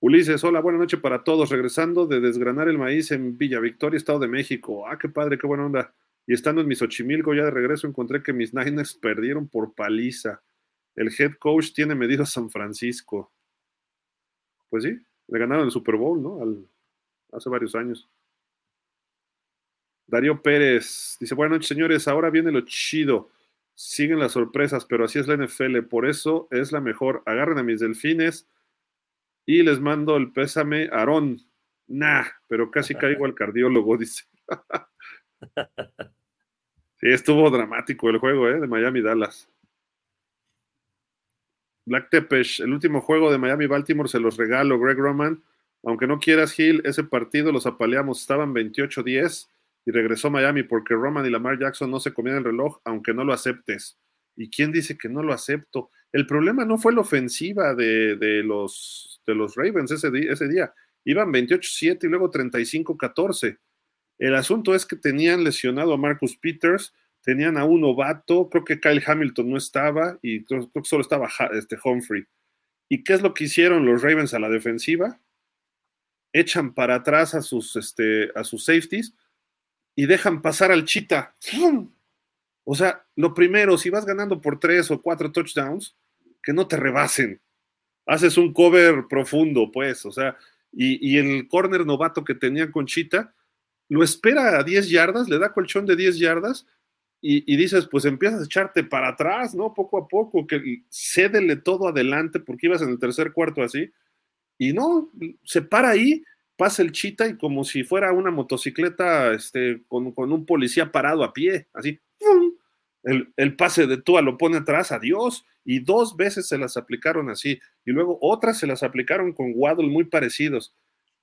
Ulises, hola, buena noche para todos. Regresando de desgranar el maíz en Villa Victoria, Estado de México. Ah, qué padre, qué buena onda. Y estando en mis Xochimilco ya de regreso encontré que mis Niners perdieron por paliza. El head coach tiene medido a San Francisco. Pues sí, le ganaron el Super Bowl, ¿no? hace varios años. Darío Pérez dice, buenas noches, señores. Ahora viene lo chido. Siguen las sorpresas, pero así es la NFL. Por eso es la mejor. Agarren a mis delfines y les mando el pésame, Aarón. Nah, pero casi caigo al cardiólogo, dice. sí, estuvo dramático el juego, ¿eh? De Miami-Dallas. Black Tepesh, el último juego de Miami-Baltimore se los regalo, Greg Roman. Aunque no quieras, Gil, ese partido los apaleamos. Estaban 28-10 y regresó Miami porque Roman y Lamar Jackson no se comían el reloj, aunque no lo aceptes. ¿Y quién dice que no lo acepto? El problema no fue la ofensiva de, los, de los Ravens ese, día, ese día. Iban 28-7 y luego 35-14. El asunto es que tenían lesionado a Marcus Peters, tenían a un novato, creo que Kyle Hamilton no estaba y creo, que solo estaba este Humphrey. ¿Y qué es lo que hicieron los Ravens a la defensiva? Echan para atrás a sus, este, a sus safeties y dejan pasar al Chita. O sea, lo primero, si vas ganando por tres o cuatro touchdowns, que no te rebasen. Haces un cover profundo, pues, o sea, y, el corner novato que tenía Conchita, lo espera a 10 yardas, le da colchón de 10 yardas y, dices, pues empiezas a echarte para atrás, ¿no? Poco a poco, que cédele todo adelante porque ibas en el tercer cuarto así. Y no, se para ahí, pasa el chita y como si fuera una motocicleta este, con, con un policía parado a pie, así, el, pase de Tua lo pone atrás, adiós, y dos veces se las aplicaron así, y luego otras se las aplicaron con Waddle muy parecidos.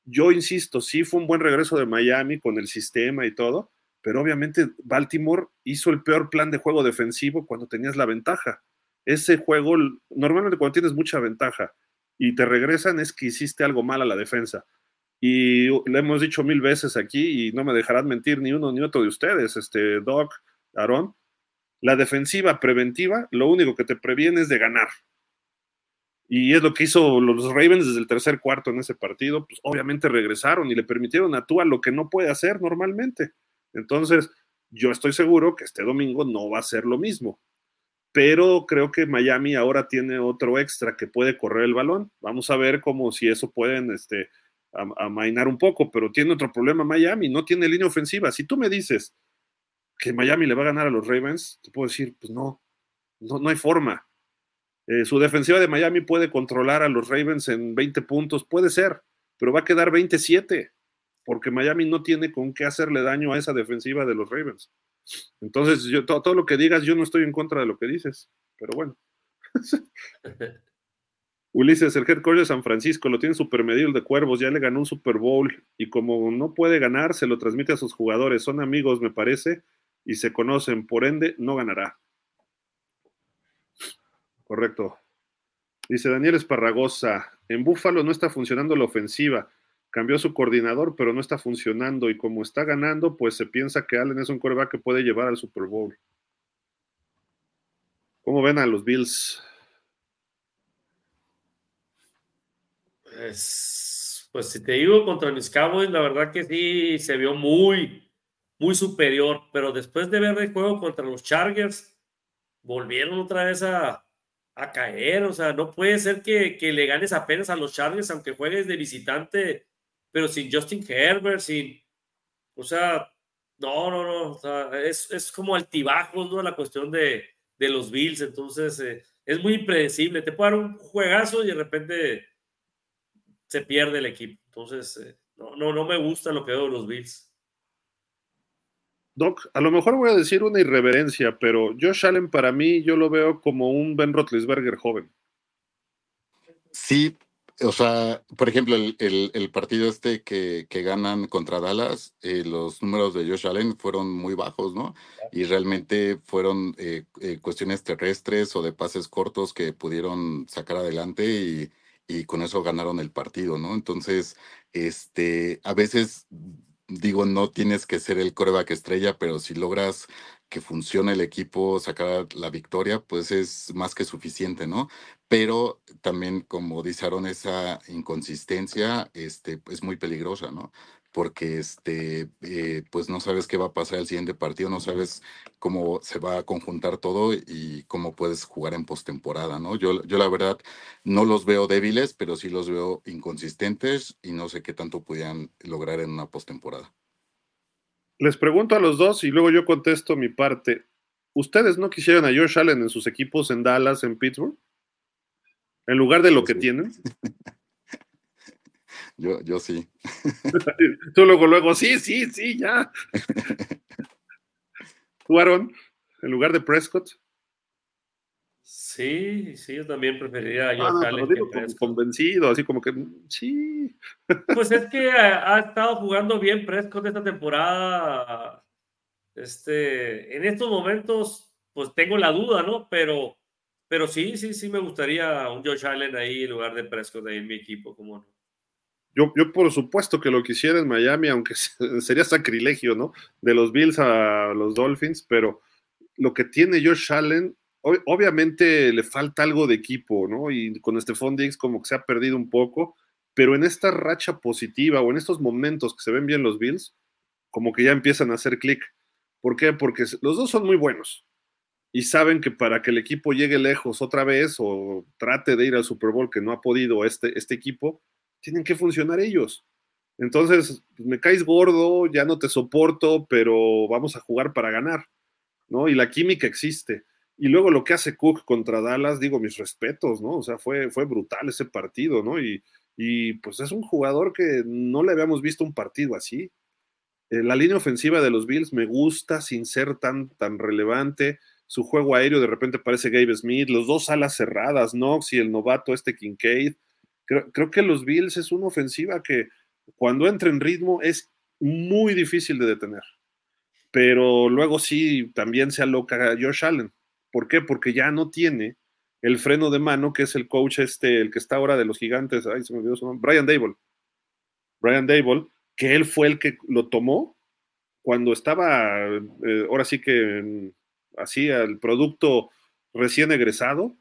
Yo insisto, sí fue un buen regreso de Miami con el sistema y todo, pero obviamente Baltimore hizo el peor plan de juego defensivo cuando tenías la ventaja. Ese juego, normalmente cuando tienes mucha ventaja y te regresan es que hiciste algo mal a la defensa. Y le hemos dicho mil veces aquí y no me dejarán mentir ni uno ni otro de ustedes, este Doc, Aaron, la defensiva preventiva, lo único que te previene es de ganar. Y es lo que hizo los Ravens desde el tercer cuarto en ese partido. Pues obviamente regresaron y le permitieron a Tua lo que no puede hacer normalmente. Entonces, yo estoy seguro que este domingo no va a ser lo mismo. Pero creo que Miami ahora tiene otro extra que puede correr el balón. Vamos a ver cómo si eso pueden este, amainar un poco, pero tiene otro problema Miami, no tiene línea ofensiva. Si tú me dices, que Miami le va a ganar a los Ravens, te puedo decir, pues no, no, no hay forma. Eh, su defensiva de Miami puede controlar a los Ravens en 20 puntos, puede ser, pero va a quedar 27, porque Miami no tiene con qué hacerle daño a esa defensiva de los Ravens. Entonces, yo, todo, todo lo que digas, yo no estoy en contra de lo que dices, pero bueno. Ulises, el head coach de San Francisco, lo tiene super medido el de Cuervos, ya le ganó un Super Bowl y como no puede ganar, se lo transmite a sus jugadores. Son amigos, me parece, y se conocen, por ende no ganará. Correcto. Dice Daniel Esparragosa, en Búfalo no está funcionando la ofensiva, cambió su coordinador, pero no está funcionando y como está ganando, pues se piensa que Allen es un coreback que puede llevar al Super Bowl. ¿Cómo ven a los Bills? Pues, si te digo contra mis Cowboys, la verdad que sí se vio muy, muy superior, pero después de ver el juego contra los Chargers, volvieron otra vez a, a caer, o sea, no puede ser que, que, le ganes apenas a los Chargers, aunque juegues de visitante, pero sin Justin Herbert, sin, o sea, no, no, no, es, es como altibajos, ¿no? La cuestión de, de los Bills, entonces eh, es muy impredecible, te puede dar un juegazo y de repente se pierde el equipo, entonces eh, no, no, no me gusta lo que veo de los Bills. Doc, a lo mejor voy a decir una irreverencia, pero Josh Allen para mí yo lo veo como un Ben Roethlisberger joven. Sí, o sea, por ejemplo, el, partido este que, ganan contra Dallas, eh, los números de Josh Allen fueron muy bajos, ¿no? Y realmente fueron eh, eh, cuestiones terrestres o de pases cortos que pudieron sacar adelante y, y con eso ganaron el partido, ¿no? Entonces, este, a veces digo, no tienes que ser el coreback estrella, pero si logras que funcione el equipo, sacar la victoria, pues es más que suficiente, ¿no? Pero también, como dice Aaron, esa inconsistencia este, es muy peligrosa, ¿no? Porque este, eh, pues no sabes qué va a pasar el siguiente partido, no sabes cómo se va a conjuntar todo y cómo puedes jugar en postemporada, ¿no? Yo, yo la verdad no los veo débiles, pero sí los veo inconsistentes y no sé qué tanto pudieran lograr en una postemporada. Les pregunto a los dos y luego yo contesto mi parte. ¿Ustedes no quisieran a Josh Allen en sus equipos en Dallas, en Pittsburgh? En lugar de lo que tienen. Yo, yo sí. Tú luego, luego, sí, sí, sí, ya. ¿Jugaron en lugar de Prescott? Sí, sí, yo también preferiría a Josh Allen convencido, así como que sí. Pues es que ha, estado jugando bien Prescott esta temporada. Este, en estos momentos, pues tengo la duda, ¿no? Pero, pero sí, sí, sí me gustaría un Josh Allen ahí en lugar de Prescott ahí en mi equipo, como no. Yo, yo por supuesto que lo quisiera en Miami, aunque sería sacrilegio, ¿no? De los Bills a los Dolphins, pero lo que tiene Josh Allen, obviamente le falta algo de equipo, ¿no? Y con Stephon Diggs como que se ha perdido un poco, pero en esta racha positiva o en estos momentos que se ven bien los Bills, como que ya empiezan a hacer clic. ¿Por qué? Porque los dos son muy buenos y saben que para que el equipo llegue lejos otra vez o trate de ir al Super Bowl que no ha podido este, este equipo, tienen que funcionar ellos. Entonces, pues, me caes gordo, ya no te soporto, pero vamos a jugar para ganar, ¿no? Y la química existe. Y luego lo que hace Cook contra Dallas, digo, mis respetos, ¿no? O sea, fue, fue brutal ese partido, ¿no? Y, y pues es un jugador que no le habíamos visto un partido así. Eh, la línea ofensiva de los Bills me gusta sin ser tan, tan relevante. Su juego aéreo de repente parece Gabe Smith, los dos alas cerradas, Knox y el novato este Kincaid. Creo, que los Bills es una ofensiva que cuando entra en ritmo es muy difícil de detener. Pero luego sí, también se aloca Josh Allen. ¿Por qué? Porque ya no tiene el freno de mano, que es el coach este, el que está ahora de los gigantes, ay, se me olvidó su nombre, Brian Dable. Brian Dable, que él fue el que lo tomó cuando estaba, eh, ahora sí que hacía el producto recién egresado,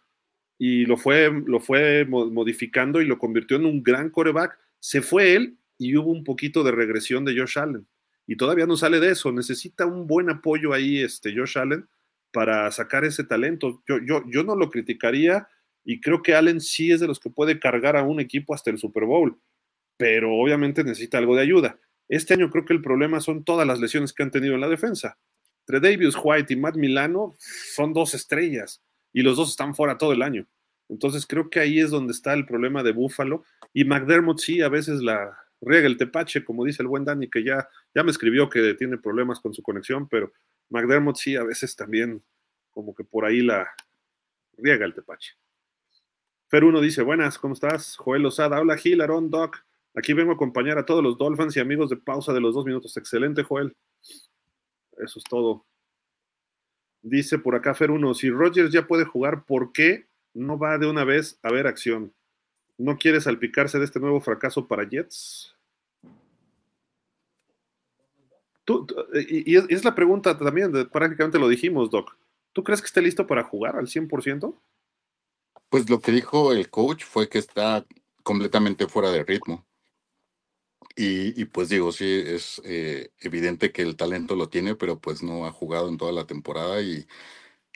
y lo fue, lo fue modificando y lo convirtió en un gran coreback. Se fue él y hubo un poquito de regresión de Josh Allen. Y todavía no sale de eso. Necesita un buen apoyo ahí, este Josh Allen, para sacar ese talento. Yo, yo, yo no lo criticaría y creo que Allen sí es de los que puede cargar a un equipo hasta el Super Bowl, pero obviamente necesita algo de ayuda. Este año creo que el problema son todas las lesiones que han tenido en la defensa. Entre Davis White y Matt Milano son dos estrellas y los dos están fuera todo el año. Entonces creo que ahí es donde está el problema de Buffalo. Y McDermott sí, a veces la riega el tepache, como dice el buen Dani, que ya, ya me escribió que tiene problemas con su conexión, pero McDermott sí, a veces también como que por ahí la riega el tepache. Fer uno dice, buenas, ¿cómo estás? Joel Lozada, hola Gil, Aaron, Doc. Aquí vengo a acompañar a todos los Dolphins y amigos de pausa de los dos minutos. Excelente, Joel. Eso es todo. Dice por acá Fer 1, si Rogers ya puede jugar, ¿por qué no va de una vez a ver acción? ¿No quiere salpicarse de este nuevo fracaso para Jets? y, es, la pregunta también, prácticamente lo dijimos, Doc. ¿Tú crees que esté listo para jugar al 100%? Pues lo que dijo el coach fue que está completamente fuera de ritmo. Y, pues digo, sí, es eh, evidente que el talento lo tiene, pero pues no ha jugado en toda la temporada y,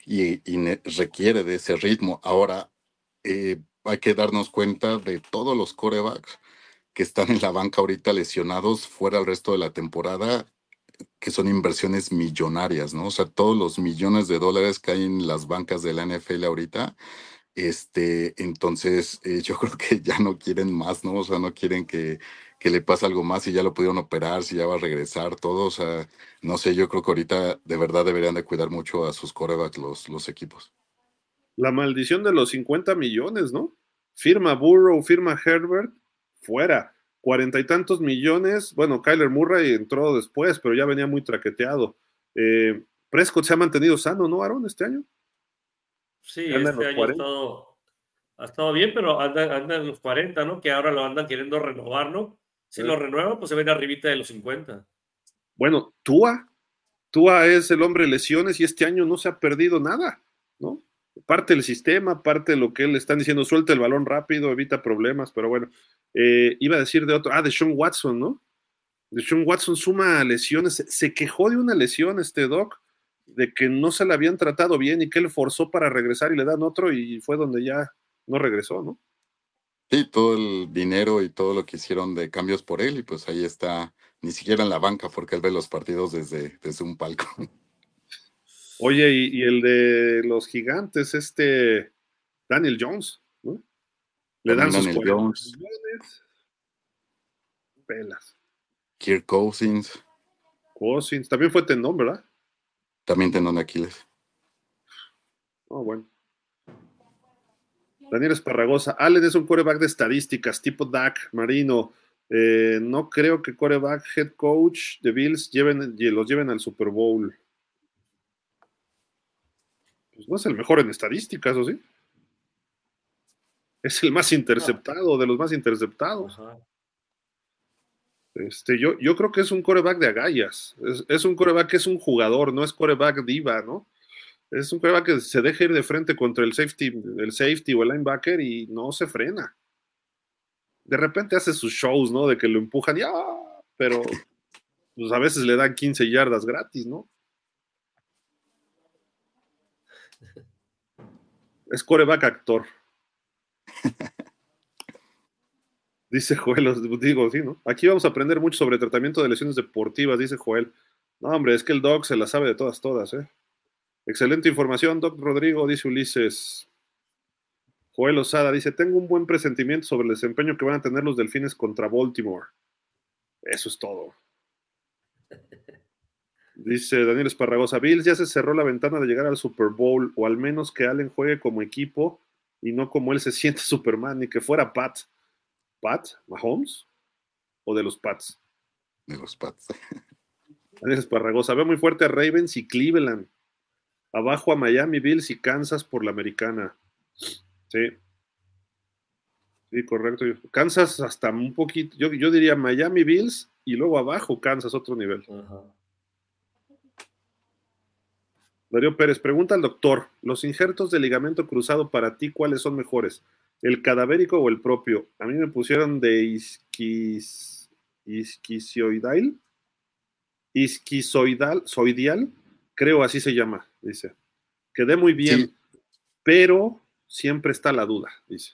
y, requiere de ese ritmo. Ahora, eh, hay que darnos cuenta de todos los corebacks que están en la banca ahorita lesionados fuera el resto de la temporada, que son inversiones millonarias, ¿no? O sea, todos los millones de dólares que hay en las bancas de la NFL ahorita, este, entonces eh, yo creo que ya no quieren más, ¿no? O sea, no quieren que que le pasa algo más y ya lo pudieron operar, si ya va a regresar, todo. O sea, no sé, yo creo que ahorita de verdad deberían de cuidar mucho a sus corebacks los, los equipos. La maldición de los 50 millones, ¿no? Firma Burrow, firma Herbert, fuera. Cuarenta y tantos millones. Bueno, Kyler Murray entró después, pero ya venía muy traqueteado. Eh, Prescott se ha mantenido sano, ¿no, Aaron, este año? Sí, este año ha estado, ha estado, bien, pero anda, anda en los 40, ¿no? Que ahora lo andan queriendo renovar, ¿no? Si lo renueva, pues se ven arribita de los 50. Bueno, Tua, Tua es el hombre de lesiones y este año no se ha perdido nada, ¿no? Parte del sistema, parte de lo que él le están diciendo, suelta el balón rápido, evita problemas, pero bueno, eh, iba a decir de otro, ah, de Sean Watson, ¿no? De Sean Watson suma lesiones, se quejó de una lesión este Doc, de que no se le habían tratado bien y que él forzó para regresar y le dan otro y fue donde ya no regresó, ¿no? Sí, todo el dinero y todo lo que hicieron de cambios por él y pues ahí está, ni siquiera en la banca porque él ve los partidos desde, desde un palco. Oye, y, el de los gigantes, este Daniel Jones, ¿no? Le dan sus Daniel Jones. Pelas. Kirk Cousins. Cousins, también fue tendón, ¿verdad? También tendón de Aquiles. Oh, bueno. Daniel Esparragosa. Allen es un coreback de estadísticas, tipo Dak, Marino. Eh, no creo que coreback, head coach de Bills lleven, los lleven al Super Bowl. Pues no es el mejor en estadísticas, ¿o sí? Es el más interceptado, de los más interceptados. Este, yo, yo creo que es un coreback de agallas. Es, es un coreback que es un jugador, no es coreback diva, ¿no? Es un prueba que se deja ir de frente contra el safety, el safety o el linebacker y no se frena. De repente hace sus shows, ¿no? De que lo empujan y ¡ah! Pero pues a veces le dan 15 yardas gratis, ¿no? Es coreback actor. Dice Joel, digo, sí, ¿no? Aquí vamos a aprender mucho sobre tratamiento de lesiones deportivas, dice Joel. No, hombre, es que el dog se la sabe de todas, todas, ¿eh? Excelente información, Doc Rodrigo, dice Ulises. Joel Osada dice: Tengo un buen presentimiento sobre el desempeño que van a tener los delfines contra Baltimore. Eso es todo. Dice Daniel Esparragosa: Bills ya se cerró la ventana de llegar al Super Bowl, o al menos que Allen juegue como equipo y no como él se siente Superman, ni que fuera Pat. ¿Pat? ¿Mahomes? ¿O de los Pats? De los Pats. Daniel Esparragosa: Veo muy fuerte a Ravens y Cleveland. Abajo a Miami, Bills y Kansas por la americana. Sí. Sí, correcto. Kansas hasta un poquito, yo, yo diría Miami, Bills y luego abajo Kansas, otro nivel. Darío Pérez, pregunta al doctor, ¿los injertos de ligamento cruzado para ti cuáles son mejores? ¿El cadavérico o el propio? A mí me pusieron de isquis, soidial, creo así se llama dice. Quedé muy bien, pero siempre está la duda, dice.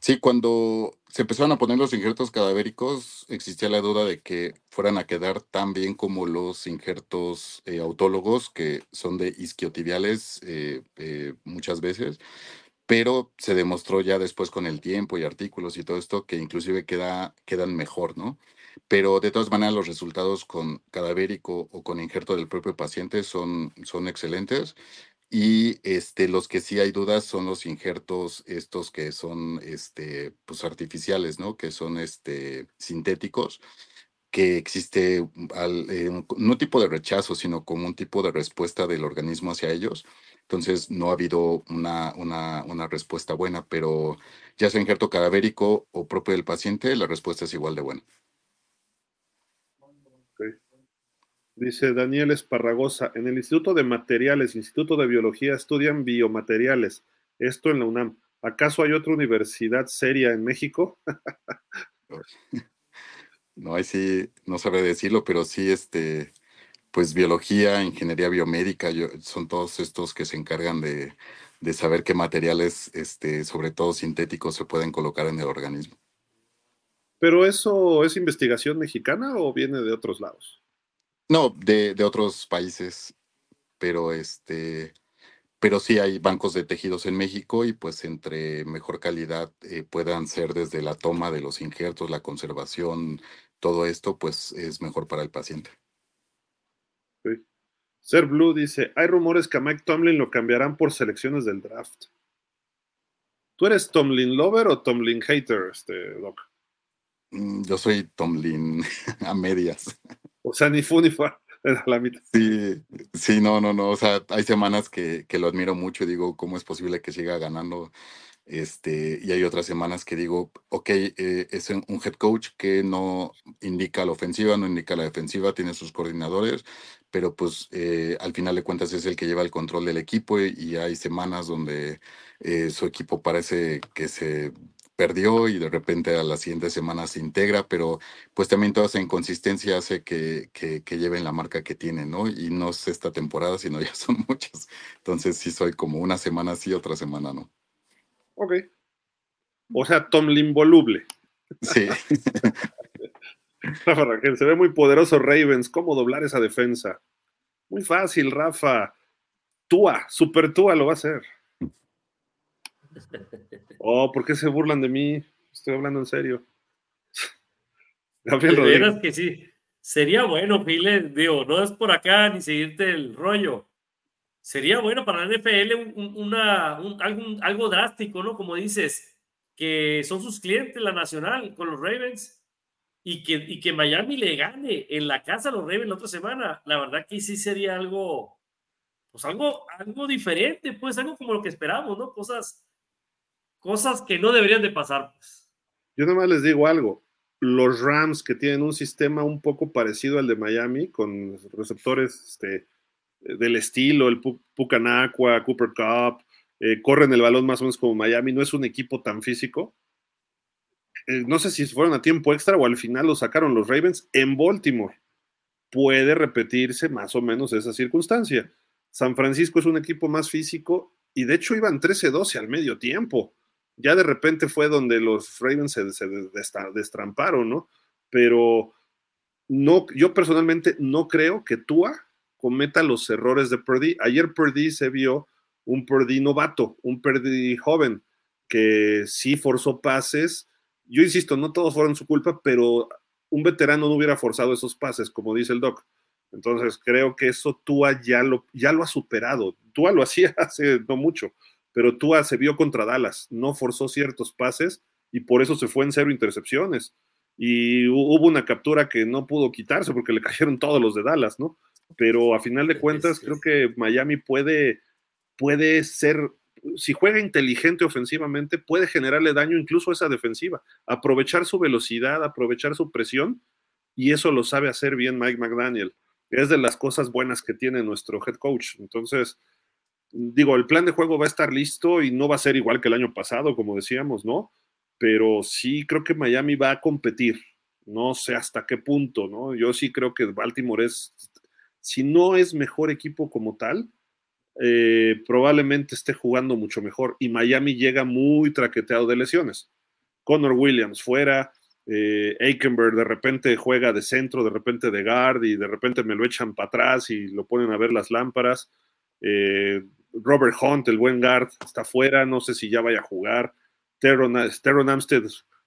Sí, cuando se empezaron a poner los injertos cadavéricos, existía la duda de que fueran a quedar tan bien como los injertos eh, autólogos, que son de isquiotibiales eh, eh, muchas veces, pero se demostró ya después con el tiempo y artículos y todo esto que inclusive queda, quedan mejor, ¿no? Pero de todas maneras los resultados con cadavérico o con injerto del propio paciente son, son excelentes. Y este, los que sí hay dudas son los injertos estos que son este, pues artificiales, ¿no? Que son este, sintéticos, que existe al, eh, no tipo de rechazo, sino como un tipo de respuesta del organismo hacia ellos. Entonces no ha habido una, una, una respuesta buena, pero ya sea injerto cadavérico o propio del paciente, la respuesta es igual de buena. Dice Daniel Esparragosa, en el Instituto de Materiales, Instituto de Biología, estudian biomateriales. Esto en la UNAM. ¿Acaso hay otra universidad seria en México? no, ahí sí, no sabré decirlo, pero sí, este, pues biología, ingeniería biomédica, son todos estos que se encargan de, de saber qué materiales, este, sobre todo sintéticos, se pueden colocar en el organismo. ¿Pero eso es investigación mexicana o viene de otros lados? No, de, de otros países, pero este, pero sí hay bancos de tejidos en México y pues entre mejor calidad eh, puedan ser desde la toma de los injertos, la conservación, todo esto, pues es mejor para el paciente. Ser Blue dice, hay rumores que a Mike Tomlin lo cambiarán por selecciones del draft. ¿Tú eres Tomlin lover o Tomlin hater, este Doc? Mm, yo soy Tomlin a medias. O sea, ni fu ni la mitad. Sí, sí, no, no, no. O sea, hay semanas que, que, lo admiro mucho y digo, ¿cómo es posible que siga ganando? Este, y hay otras semanas que digo, ok, eh, es un head coach que no indica la ofensiva, no indica la defensiva, tiene sus coordinadores, pero pues eh, al final de cuentas es el que lleva el control del equipo y, y hay semanas donde eh, su equipo parece que se perdió y de repente a la siguiente semana se integra, pero pues también toda esa inconsistencia hace que, que, que, lleven la marca que tienen, ¿no? Y no es esta temporada, sino ya son muchas. Entonces sí soy como una semana sí, otra semana no. Ok. O sea, Tomlin voluble. Sí. Rafa Rangel, se ve muy poderoso Ravens. ¿Cómo doblar esa defensa? Muy fácil, Rafa. Tua, super Tua lo va a hacer. Oh, ¿por qué se burlan de mí? Estoy hablando en serio. Gabriel Rodríguez. que sí. Sería bueno, Phil, digo, no es por acá ni seguirte el rollo. Sería bueno para la NFL un, una, un, algo, algo drástico, ¿no? Como dices, que son sus clientes, la nacional, con los Ravens, y que, y que Miami le gane en la casa a los Ravens la otra semana. La verdad que sí sería algo, pues algo, algo diferente, pues algo como lo que esperamos, ¿no? Cosas cosas que no deberían de pasar. Pues. Yo nada más les digo algo. Los Rams que tienen un sistema un poco parecido al de Miami, con receptores este, del estilo, el Pucanacua, Cooper Cup, eh, corren el balón más o menos como Miami, no es un equipo tan físico. Eh, no sé si fueron a tiempo extra o al final lo sacaron los Ravens en Baltimore. Puede repetirse más o menos esa circunstancia. San Francisco es un equipo más físico y de hecho iban 13-12 al medio tiempo ya de repente fue donde los Ravens se, destramparon, ¿no? Pero no, yo personalmente no creo que Tua cometa los errores de Purdy. Ayer Purdy se vio un Purdy novato, un Purdy joven, que sí forzó pases. Yo insisto, no todos fueron su culpa, pero un veterano no hubiera forzado esos pases, como dice el doc. Entonces creo que eso Tua ya lo, ya lo ha superado. Tua lo hacía hace no mucho pero Tua se vio contra Dallas, no forzó ciertos pases y por eso se fue en cero intercepciones. Y hubo una captura que no pudo quitarse porque le cayeron todos los de Dallas, ¿no? Pero a final de cuentas, creo que Miami puede, puede ser, si juega inteligente ofensivamente, puede generarle daño incluso a esa defensiva, aprovechar su velocidad, aprovechar su presión, y eso lo sabe hacer bien Mike McDaniel. Es de las cosas buenas que tiene nuestro head coach. Entonces, digo, el plan de juego va a estar listo y no va a ser igual que el año pasado, como decíamos, ¿no? Pero sí creo que Miami va a competir. No sé hasta qué punto, ¿no? Yo sí creo que Baltimore es, si no es mejor equipo como tal, eh, probablemente esté jugando mucho mejor. Y Miami llega muy traqueteado de lesiones. Connor Williams fuera, eh, Aikenberg de repente juega de centro, de repente de guard y de repente me lo echan para atrás y lo ponen a ver las lámparas. Eh, Robert Hunt, el buen guard, está fuera, no sé si ya vaya a jugar. Teron, Amstead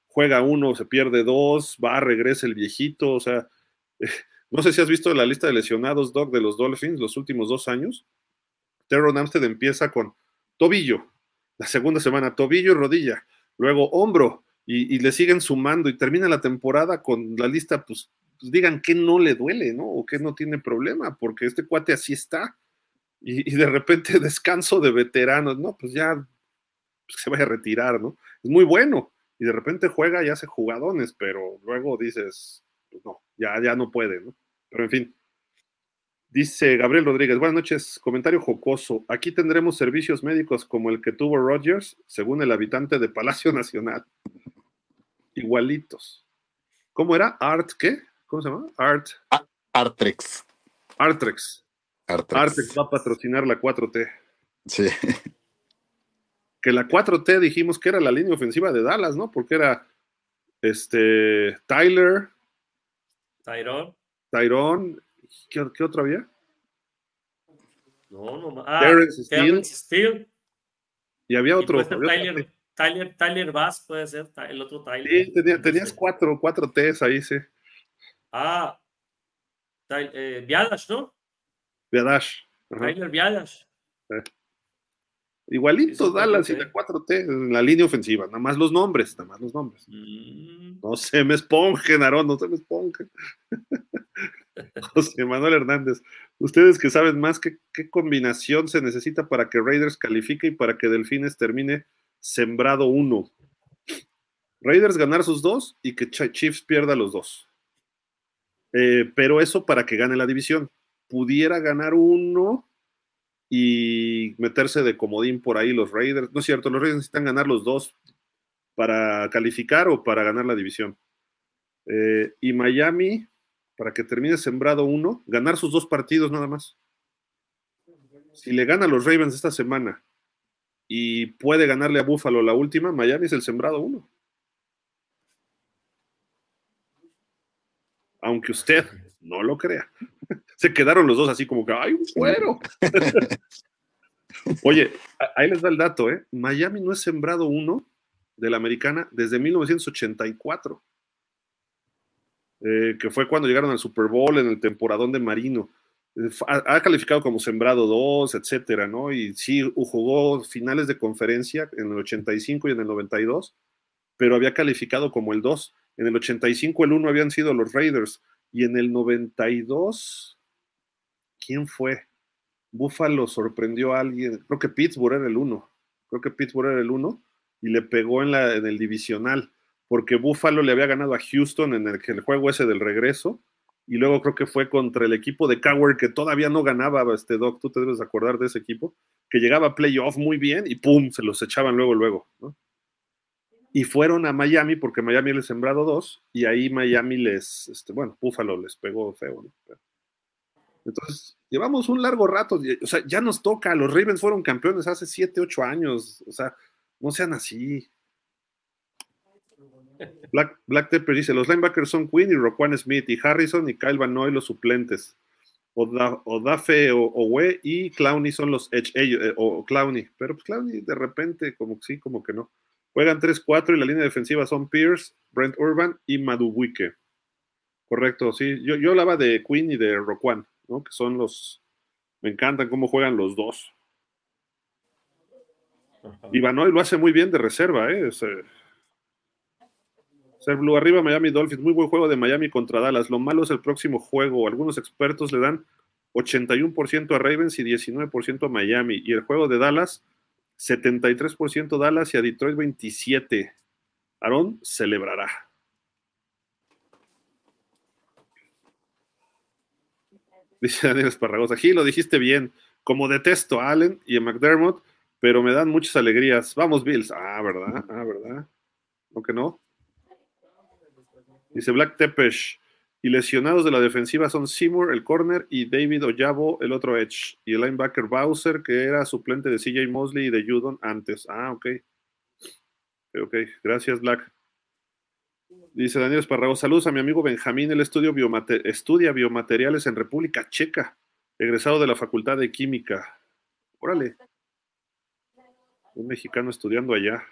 juega uno, se pierde dos, va, regresa el viejito, o sea, no sé si has visto la lista de lesionados, Doc, de los Dolphins los últimos dos años. Teron Amstead empieza con tobillo, la segunda semana tobillo y rodilla, luego hombro, y, le siguen sumando y termina la temporada con la lista, pues, pues, digan que no le duele, ¿no? O que no tiene problema, porque este cuate así está y, de repente descanso de veteranos, no, pues ya pues, se vaya a retirar, ¿no? Es muy bueno y de repente juega y hace jugadones, pero luego dices, pues no, ya, ya no puede, ¿no? Pero en fin. Dice Gabriel Rodríguez, buenas noches, comentario jocoso. Aquí tendremos servicios médicos como el que tuvo Rogers, según el habitante de Palacio Nacional. Igualitos. ¿Cómo era? Art, ¿qué? ¿Cómo se llama? Art. Artrex. Artrex. Artex. va a patrocinar la 4T. Sí. Que la 4T dijimos que era la línea ofensiva de Dallas, ¿no? Porque era este Tyler. Tyrone. Tyrone. ¿Qué, ¿Qué, otro había? No, no. Ah, Terrence Steele. Y había otro. Tyler, Tyler, Tyler, Bass puede ser el otro Tyler. Sí, tenías cuatro, cuatro T's ahí, sí. Ah, eh, ¿no? Viadash. Tyler Viadash. Igualito Dallas y la 4T en la línea ofensiva, nada más los nombres, nada más los nombres. Mm. No se me esponjen, Aarón, no se me esponjen. José Manuel Hernández, ustedes que saben más, ¿qué, ¿qué, combinación se necesita para que Raiders califique y para que Delfines termine sembrado uno? Raiders ganar sus dos y que Chiefs pierda los dos. Eh, pero eso para que gane la división pudiera ganar uno y meterse de comodín por ahí los Raiders. No es cierto, los Raiders necesitan ganar los dos para calificar o para ganar la división. Eh, y Miami, para que termine sembrado uno, ganar sus dos partidos nada más. Si le gana a los Ravens esta semana y puede ganarle a Buffalo la última, Miami es el sembrado uno. Aunque usted no lo crea. Se quedaron los dos así como que, ¡ay, un cuero! Oye, ahí les da el dato, ¿eh? Miami no es sembrado uno de la americana desde 1984, eh, que fue cuando llegaron al Super Bowl en el temporadón de Marino. Eh, ha, ha calificado como sembrado dos, etcétera, ¿no? Y sí, jugó finales de conferencia en el 85 y en el 92, pero había calificado como el 2. En el 85 el 1 habían sido los Raiders y en el 92, ¿quién fue? Buffalo sorprendió a alguien, creo que Pittsburgh era el 1, creo que Pittsburgh era el 1 y le pegó en, el divisional, porque Buffalo le había ganado a Houston en el, el juego ese del regreso y luego creo que fue contra el equipo de Cowher que todavía no ganaba este Doc, tú te debes acordar de ese equipo, que llegaba a playoff muy bien y pum, se los echaban luego, luego, ¿no? Y fueron a Miami porque Miami les sembrado dos y ahí Miami les, este, bueno, Buffalo les pegó feo, ¿no? Entonces, llevamos un largo rato, o sea, ya nos toca, los Ravens fueron campeones hace 7, 8 años, o sea, no sean así. Black, Black Tepper dice, los linebackers son Quinn y Roquan Smith y Harrison y Kyle Van Noy los suplentes. Odafe o Owe y Clowney son los edge, eh, o Clowney, pero pues Clowney de repente como que sí, como que no. Juegan 3-4 y la línea defensiva son Pierce, Brent Urban y Madubuike. Correcto, sí. Yo, yo hablaba de Quinn y de Roquan, ¿no? Que son los. Me encantan cómo juegan los dos. Y Banoy lo hace muy bien de reserva, ¿eh? Es, eh, Ser Blue arriba Miami Dolphins, muy buen juego de Miami contra Dallas. Lo malo es el próximo juego. Algunos expertos le dan 81% a Ravens y 19% a Miami. Y el juego de Dallas, 73% Dallas y a Detroit 27. Aaron celebrará. Dice Daniel Esparragosa, aquí lo dijiste bien. Como detesto a Allen y a McDermott, pero me dan muchas alegrías. Vamos, Bills. Ah, ¿verdad? Ah, ¿verdad? ¿No que no? Dice Black Tepesh. Y lesionados de la defensiva son Seymour, el corner, y David Oyabo, el otro edge. Y el linebacker Bowser, que era suplente de CJ Mosley y de Judon antes. Ah, ok. Ok, gracias, Black. Dice Daniel Esparrago, saludos a mi amigo Benjamín, él estudia, biomate estudia biomateriales en República Checa, egresado de la Facultad de Química. Órale. Un mexicano estudiando allá.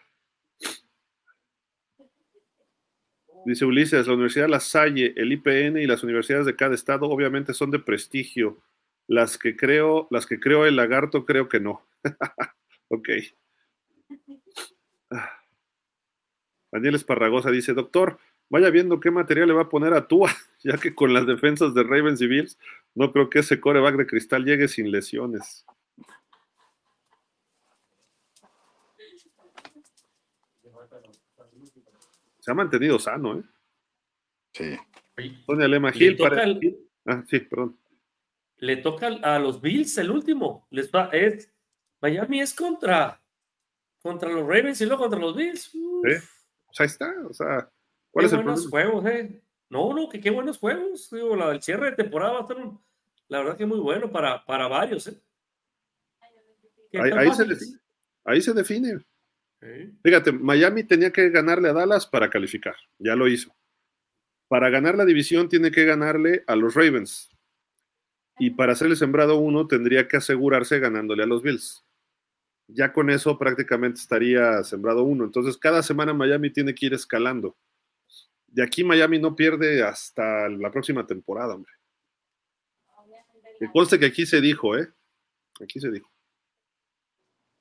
Dice Ulises, la Universidad La Salle, el IPN y las universidades de cada estado obviamente son de prestigio. Las que creo, las que creo el lagarto, creo que no. ok. Daniel Esparragosa dice, doctor, vaya viendo qué material le va a poner a Tua, ya que con las defensas de Ravens y Bills, no creo que ese coreback de cristal llegue sin lesiones. Se ha mantenido sano, ¿eh? Sí. Sonia Lema Gil para... el- Ah, sí, perdón. Le toca a los Bills el último. Les va, es, Miami es contra, contra los Ravens y luego contra los Bills. Uf, Sí. O sea, ahí está. O sea, ¿cuál qué es el buenos problema? juegos, eh. No, no, que qué buenos juegos. Digo, la, el cierre de temporada va a estar, un- la verdad que muy bueno para, para varios, eh. ¿Qué Ahí, se define. Ahí se define. Sí. Fíjate, Miami tenía que ganarle a Dallas para calificar. Ya lo hizo. Para ganar la división tiene que ganarle a los Ravens. Y para ser el sembrado uno tendría que asegurarse ganándole a los Bills. Ya con eso prácticamente estaría sembrado uno. Entonces cada semana Miami tiene que ir escalando. De aquí Miami no pierde hasta la próxima temporada, hombre. Que conste que aquí se dijo, ¿eh? Aquí se dijo.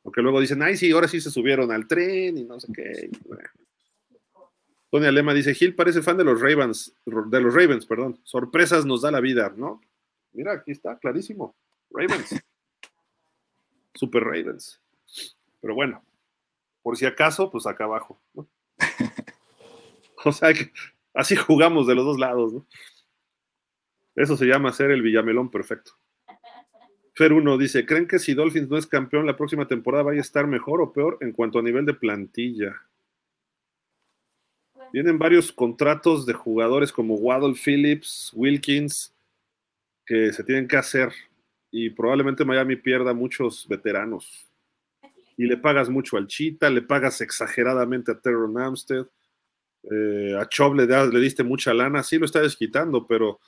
Porque luego dicen, ay, sí, ahora sí se subieron al tren y no sé qué. Tony Alema dice, Gil parece fan de los Ravens, de los Ravens, perdón. Sorpresas nos da la vida, ¿no? Mira, aquí está, clarísimo. Ravens. Super Ravens. Pero bueno, por si acaso, pues acá abajo. O sea que así jugamos de los dos lados, ¿no? Eso se llama ser el Villamelón perfecto. Fer 1 dice, ¿creen que si Dolphins no es campeón la próxima temporada vaya a estar mejor o peor en cuanto a nivel de plantilla? Vienen varios contratos de jugadores como Waddle Phillips, Wilkins, que se tienen que hacer y probablemente Miami pierda muchos veteranos. Y le pagas mucho al Chita, le pagas exageradamente a Terron Amstead, eh, a Chubb le, le diste mucha lana, sí lo está desquitando, pero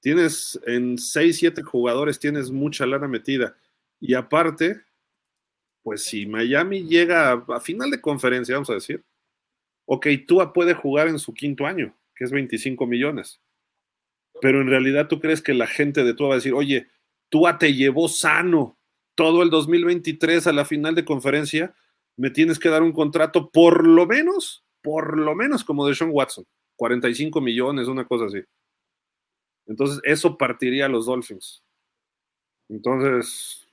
tienes en 6, 7 jugadores, tienes mucha lana metida. Y aparte, pues si Miami llega a, a final de conferencia, vamos a decir, ok, Tua puede jugar en su quinto año, que es 25 millones. Pero en realidad tú crees que la gente de Tua va a decir, oye, Tua te llevó sano todo el 2023 a la final de conferencia, me tienes que dar un contrato por lo menos, por lo menos como de Sean Watson, 45 millones, una cosa así. Entonces, eso partiría a los Dolphins. Entonces,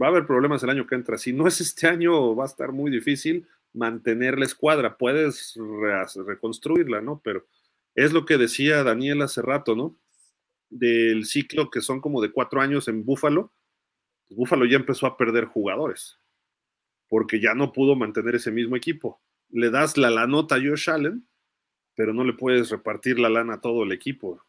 va a haber problemas el año que entra. Si no es este año, va a estar muy difícil mantener la escuadra. Puedes re reconstruirla, ¿no? Pero es lo que decía Daniel hace rato, ¿no? Del ciclo que son como de cuatro años en Búfalo. Búfalo ya empezó a perder jugadores porque ya no pudo mantener ese mismo equipo. Le das la, la nota a Josh Allen, pero no le puedes repartir la lana a todo el equipo.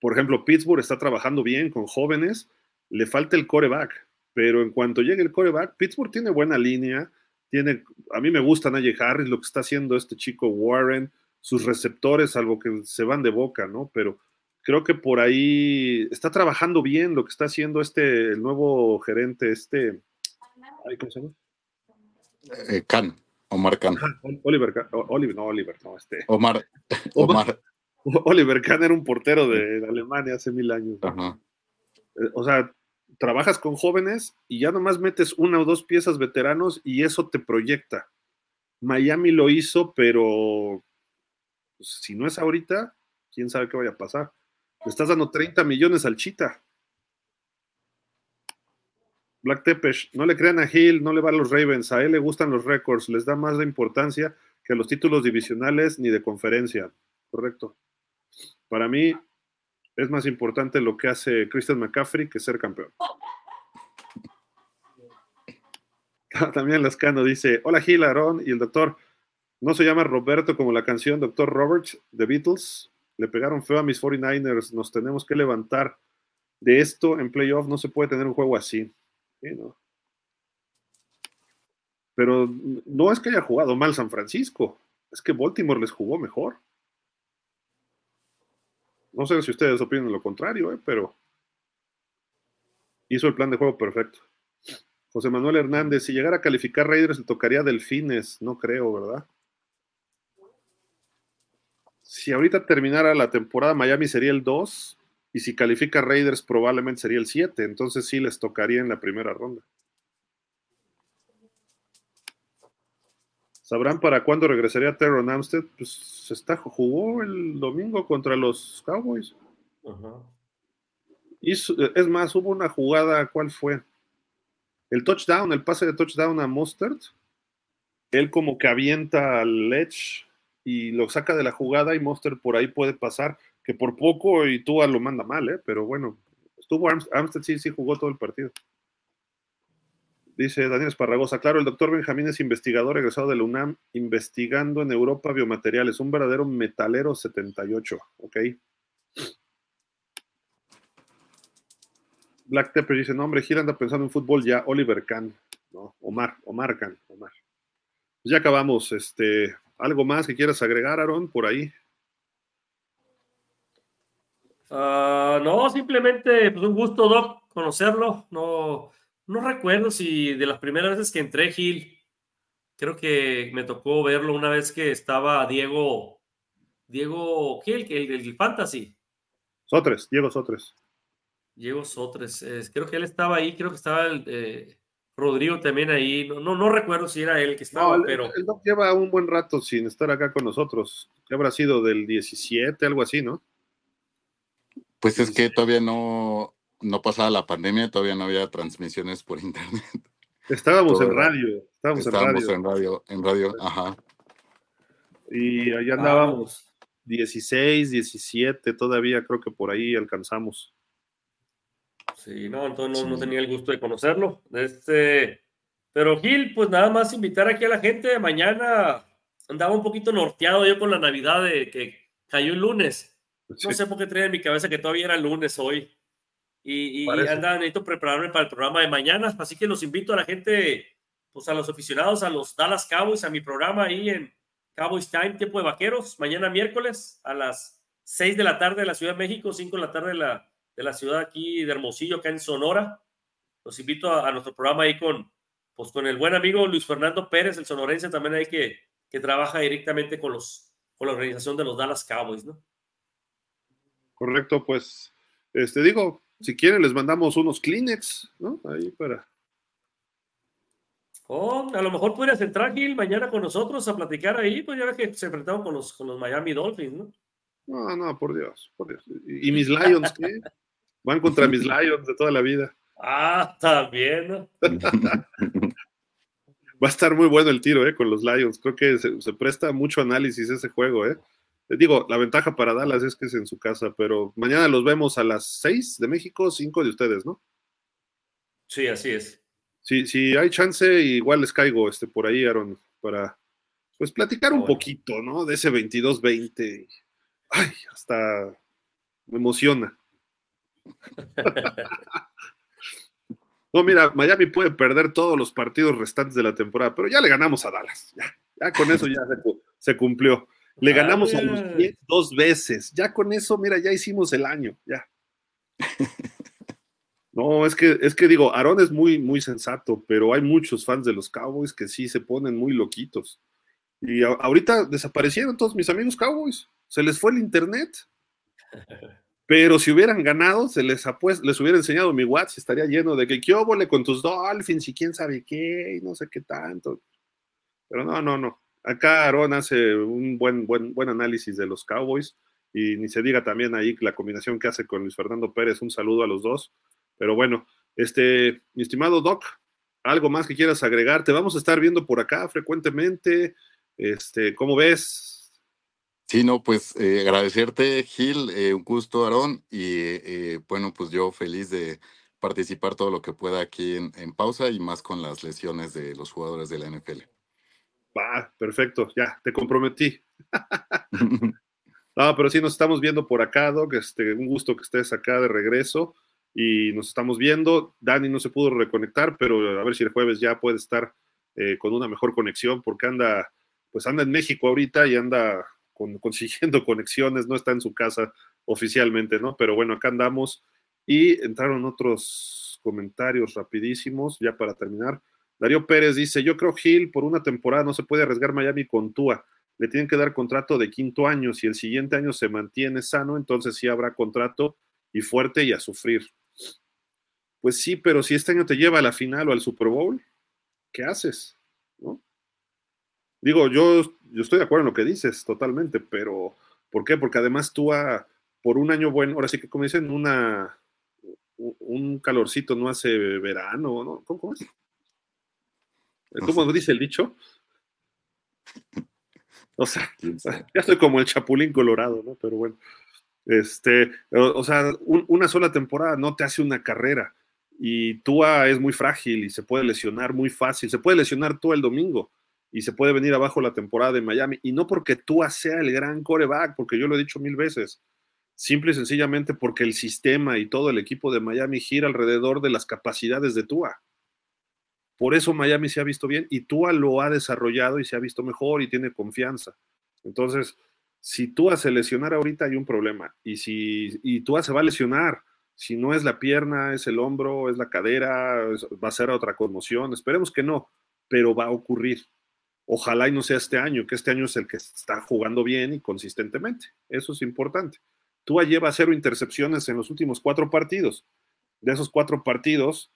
Por ejemplo, Pittsburgh está trabajando bien con jóvenes, le falta el coreback, pero en cuanto llegue el coreback, Pittsburgh tiene buena línea, tiene, a mí me gusta Najee Harris, lo que está haciendo este chico Warren, sus receptores, algo que se van de boca, ¿no? Pero creo que por ahí está trabajando bien lo que está haciendo este, el nuevo gerente, este, ¿cómo se llama? Eh, Khan, Omar Khan. Oliver, Oliver, no, Oliver, no, este. Omar, Omar. Oliver Kahn era un portero de, Alemania hace mil años. Ajá. O sea, trabajas con jóvenes y ya nomás metes una o dos piezas veteranos y eso te proyecta. Miami lo hizo, pero pues, si no es ahorita, quién sabe qué vaya a pasar. Le estás dando 30 millones al Chita. Black Tepesh, no le crean a Hill, no le va a los Ravens, a él le gustan los récords, les da más de importancia que a los títulos divisionales ni de conferencia. Correcto. Para mí es más importante lo que hace Christian McCaffrey que ser campeón. También Lascano dice, hola Gil, Aaron y el doctor. No se llama Roberto como la canción Doctor Roberts de Beatles. Le pegaron feo a mis 49ers. Nos tenemos que levantar de esto en playoff. No se puede tener un juego así. Sí, ¿no? Pero no es que haya jugado mal San Francisco. Es que Baltimore les jugó mejor. No sé si ustedes opinan lo contrario, ¿eh? pero hizo el plan de juego perfecto. José Manuel Hernández, si llegara a calificar Raiders, le tocaría Delfines, no creo, ¿verdad? Si ahorita terminara la temporada, Miami sería el 2, y si califica Raiders, probablemente sería el 7, entonces sí les tocaría en la primera ronda. ¿Sabrán para cuándo regresaría Terron Amstead? Pues está, jugó el domingo contra los Cowboys. Ajá. Hizo, es más, hubo una jugada, ¿cuál fue? El touchdown, el pase de touchdown a Mustard. Él como que avienta al Edge y lo saca de la jugada y Mustard por ahí puede pasar, que por poco y Tua lo manda mal, ¿eh? pero bueno, estuvo Amstead, sí, sí jugó todo el partido. Dice Daniel Esparragosa, claro, el doctor Benjamín es investigador egresado de la UNAM, investigando en Europa biomateriales, un verdadero metalero 78, ¿ok? Black Tepper dice, no hombre, Gil anda pensando en fútbol ya, Oliver Kahn, no, Omar, Omar Kahn, Omar. Ya acabamos, este, ¿algo más que quieras agregar, Aaron, por ahí? Uh, no, simplemente, pues un gusto, Doc, conocerlo, no no recuerdo si de las primeras veces que entré, Gil, creo que me tocó verlo una vez que estaba Diego, Diego, ¿qué? El, el, el Fantasy. Sotres, Diego Sotres. Diego Sotres, eh, creo que él estaba ahí, creo que estaba el, eh, Rodrigo también ahí, no, no, no, recuerdo si era él que estaba, no, el, pero... El Doc lleva un buen rato sin estar acá con nosotros, que habrá sido del 17, algo así, ¿no? Pues es que todavía no, no pasaba la pandemia, todavía no había transmisiones por internet. Estábamos Todo en radio. Estábamos, estábamos en radio. en radio. En radio, ajá. Y ahí andábamos. Ah. 16, 17, todavía creo que por ahí alcanzamos. Sí, no, entonces no, tenía el gusto de conocerlo. Este, pero Gil, pues nada más invitar aquí a la gente. Mañana andaba un poquito norteado yo con la Navidad de que cayó el lunes. No sé por qué traía en mi cabeza que todavía era lunes hoy. Y, y anda, necesito prepararme para el programa de mañana. Así que los invito a la gente, pues a los aficionados, a los Dallas Cowboys, a mi programa ahí en Cowboys Time, tiempo de vaqueros, mañana miércoles a las 6 de la tarde de la Ciudad de México, 5 de la tarde de la, de la ciudad aquí de Hermosillo, acá en Sonora. Los invito a, nuestro programa ahí con, pues, con el buen amigo Luis Fernando Pérez, el sonorense también ahí que, que trabaja directamente con, los, con la organización de los Dallas Cowboys, ¿no? Correcto, pues, este digo, si quieren les mandamos unos Kleenex, ¿no? Ahí para... Oh, a lo mejor podrías entrar, Gil, mañana con nosotros a platicar ahí, pues ya ves que se enfrentaron con los, con los Miami Dolphins, ¿no? No, no, por Dios, por Dios. ¿Y mis Lions qué? Van contra mis Lions de toda la vida. Ah, también. Va a estar muy bueno el tiro, ¿eh? Con los Lions. Creo que se, presta mucho análisis ese juego, ¿eh? Digo, la ventaja para Dallas es que es en su casa, pero mañana los vemos a las 6 de México, 5 de ustedes, ¿no? Sí, así es. Si, si hay chance, igual les caigo este, por ahí, Aaron, para pues platicar un poquito, ¿no? De ese 22-20 ay, hasta me emociona. No, mira, Miami puede perder todos los partidos restantes de la temporada, pero ya le ganamos a Dallas. Ya, con eso ya se, cumplió. Le ganamos a los Jets dos veces. Ya con eso, mira, ya hicimos el año. Ya. No, es que, es que digo, Aaron es muy, muy sensato, pero hay muchos fans de los Cowboys que sí se ponen muy loquitos. Y ahorita desaparecieron todos mis amigos Cowboys se les fue el internet. Pero si hubieran ganado, se les, les hubiera enseñado mi WhatsApp, estaría lleno de que qué óvole con tus Dolphins y quién sabe qué, y no sé qué tanto. Pero no, no, no. Acá Aaron hace un buen, buen, buen análisis de los Cowboys y ni se diga también ahí la combinación que hace con Luis Fernando Pérez. Un saludo a los dos. Pero bueno, este, mi estimado Doc, algo más que quieras agregar. Te vamos a estar viendo por acá frecuentemente. Este, ¿cómo ves? Sí, no, pues eh, agradecerte, Gil, eh, un gusto, Aarón, y eh, bueno, pues yo feliz de participar todo lo que pueda aquí en, pausa y más con las lesiones de los jugadores de la NFL. Va, perfecto, ya, te comprometí. no, pero sí nos estamos viendo por acá, Doc, este, un gusto que estés acá de regreso y nos estamos viendo. Dani no se pudo reconectar, pero a ver si el jueves ya puede estar con una mejor conexión porque anda, pues anda en México ahorita y anda consiguiendo conexiones, no está en su casa oficialmente, ¿no? Pero bueno, acá andamos y entraron otros comentarios rapidísimos, ya para terminar. Darío Pérez dice, yo creo Gil, por una temporada no se puede arriesgar Miami con Tua, le tienen que dar contrato de quinto año, si el siguiente año se mantiene sano, entonces sí habrá contrato y fuerte y a sufrir. Pues sí, pero si este año te lleva a la final o al Super Bowl, ¿qué haces? ¿No? Digo, yo, yo estoy de acuerdo en lo que dices totalmente, pero ¿por qué? Porque además tú a, por un año bueno, ahora sí que como dicen, una, un calorcito no hace verano, ¿no? ¿Cómo, es? ¿Cómo dice el dicho? O sea, ya estoy como el chapulín colorado, ¿no? Pero bueno, este, o, sea, una sola temporada no te hace una carrera y Tua es muy frágil y se puede lesionar muy fácil, se puede lesionar todo el domingo y se puede venir abajo la temporada de Miami. Y no porque Tua sea el gran coreback, porque yo lo he dicho mil veces, simple y sencillamente porque el sistema y todo el equipo de Miami gira alrededor de las capacidades de Tua. Por eso Miami se ha visto bien y Tua lo ha desarrollado y se ha visto mejor y tiene confianza. Entonces, si Tua se lesionara ahorita hay un problema. Y si y Tua se va a lesionar, si no es la pierna, es el hombro, es la cadera, va a ser otra conmoción. Esperemos que no, pero va a ocurrir. Ojalá y no sea este año, que este año es el que está jugando bien y consistentemente. Eso es importante. Tua lleva cero intercepciones en los últimos cuatro partidos. De esos cuatro partidos,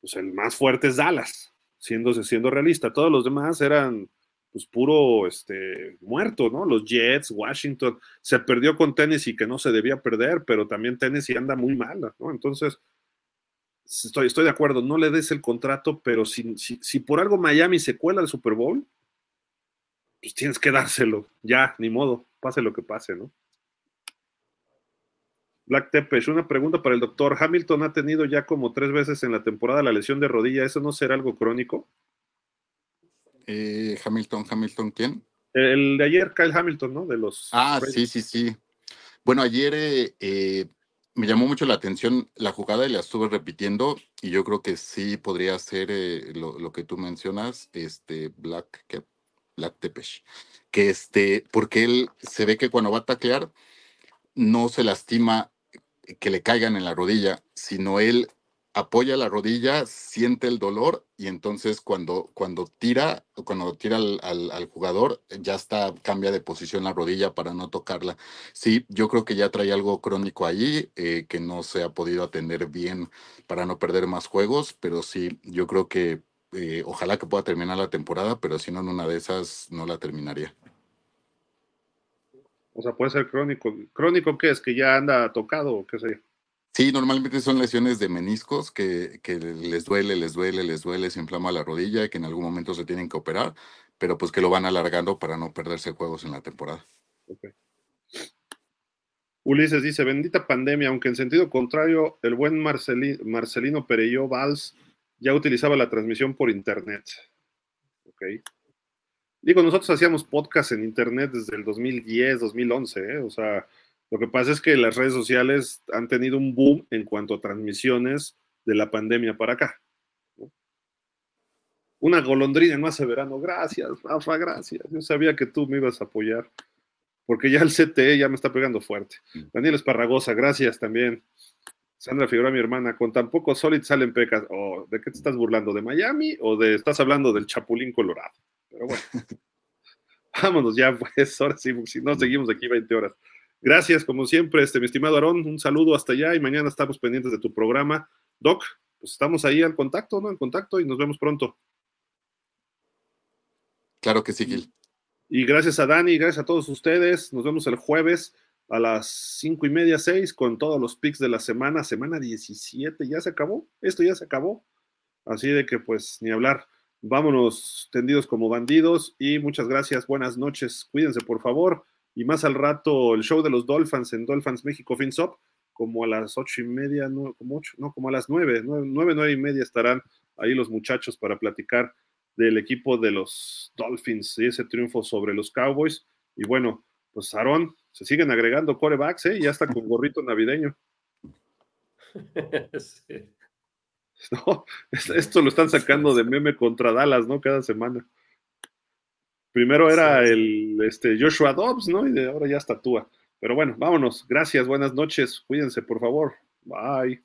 pues el más fuerte es Dallas, siendo, siendo realista. Todos los demás eran pues puro este, muerto, ¿no? Los Jets, Washington, se perdió con Tennessee que no se debía perder, pero también Tennessee anda muy mala, ¿no? Entonces, estoy, estoy de acuerdo, no le des el contrato, pero si, si, si por algo Miami se cuela al Super Bowl, pues tienes que dárselo, ya, ni modo, pase lo que pase, ¿no? Black Tepes, una pregunta para el doctor. Hamilton ha tenido ya como tres veces en la temporada la lesión de rodilla. ¿Eso no será algo crónico? Eh, Hamilton, Hamilton, ¿quién? El de ayer, Kyle Hamilton, ¿no? De los. Ah, sí, sí, sí. Bueno, ayer eh, eh, me llamó mucho la atención la jugada y la estuve repitiendo y yo creo que sí podría ser lo, que tú mencionas, este Black, Black Tepesh, que este, porque él se ve que cuando va a taclear no se lastima que le caigan en la rodilla, sino él apoya la rodilla, siente el dolor y entonces cuando, cuando tira, cuando tira al, jugador, ya está, cambia de posición la rodilla para no tocarla. Sí, yo creo que ya trae algo crónico allí eh, que no se ha podido atender bien para no perder más juegos, pero sí, yo creo que eh, ojalá que pueda terminar la temporada, pero si no en una de esas no la terminaría. O sea, puede ser crónico. ¿Crónico qué es? ¿Que ya anda tocado o qué sé Sí, normalmente son lesiones de meniscos que, les duele, les duele, les duele, se inflama la rodilla y que en algún momento se tienen que operar, pero pues que lo van alargando para no perderse juegos en la temporada. Ulises dice, bendita pandemia, aunque en sentido contrario, el buen Marcelino Pereyó Valls ya utilizaba la transmisión por internet. Ok. Digo, nosotros hacíamos podcast en internet desde el 2010, 2011, ¿eh? o sea, lo que pasa es que las redes sociales han tenido un boom en cuanto a transmisiones de la pandemia para acá. Una golondrina no hace verano. Gracias, Rafa, gracias. Yo sabía que tú me ibas a apoyar. Porque ya el CTE ya me está pegando fuerte. Mm. Daniel Esparragosa, gracias también. Sandra Figueroa, mi hermana, con tan poco solid salen pecas. Oh, ¿De qué te estás burlando? ¿De Miami o de estás hablando del Chapulín Colorado? Pero bueno, vámonos ya, pues. Ahora sí, si no seguimos aquí 20 horas. Gracias, como siempre, este, mi estimado Aarón, un saludo hasta allá y mañana estamos pendientes de tu programa. Doc, pues estamos ahí al contacto, ¿no? En contacto y nos vemos pronto. Claro que sí, Gil. Y gracias a Dani, gracias a todos ustedes. Nos vemos el jueves a las cinco y media, seis, con todos los pics de la semana, semana 17. Ya se acabó, esto ya se acabó. Así de que, pues, ni hablar. Vámonos tendidos como bandidos y muchas gracias. Buenas noches. Cuídense, por favor y más al rato el show de los Dolphins en Dolphins México FinSop, como a las ocho y media, no, como ocho, no, como a las nueve, nueve, nueve, y media estarán ahí los muchachos para platicar del equipo de los Dolphins y ese triunfo sobre los Cowboys. Y bueno, pues Aarón, se siguen agregando corebacks, ¿eh? ya está con gorrito navideño. No, esto lo están sacando de meme contra Dallas, ¿no? Cada semana. Primero era el este, Joshua Dobbs, ¿no? Y de ahora ya está Tua. Pero bueno, vámonos. Gracias, buenas noches. Cuídense, por favor. Bye.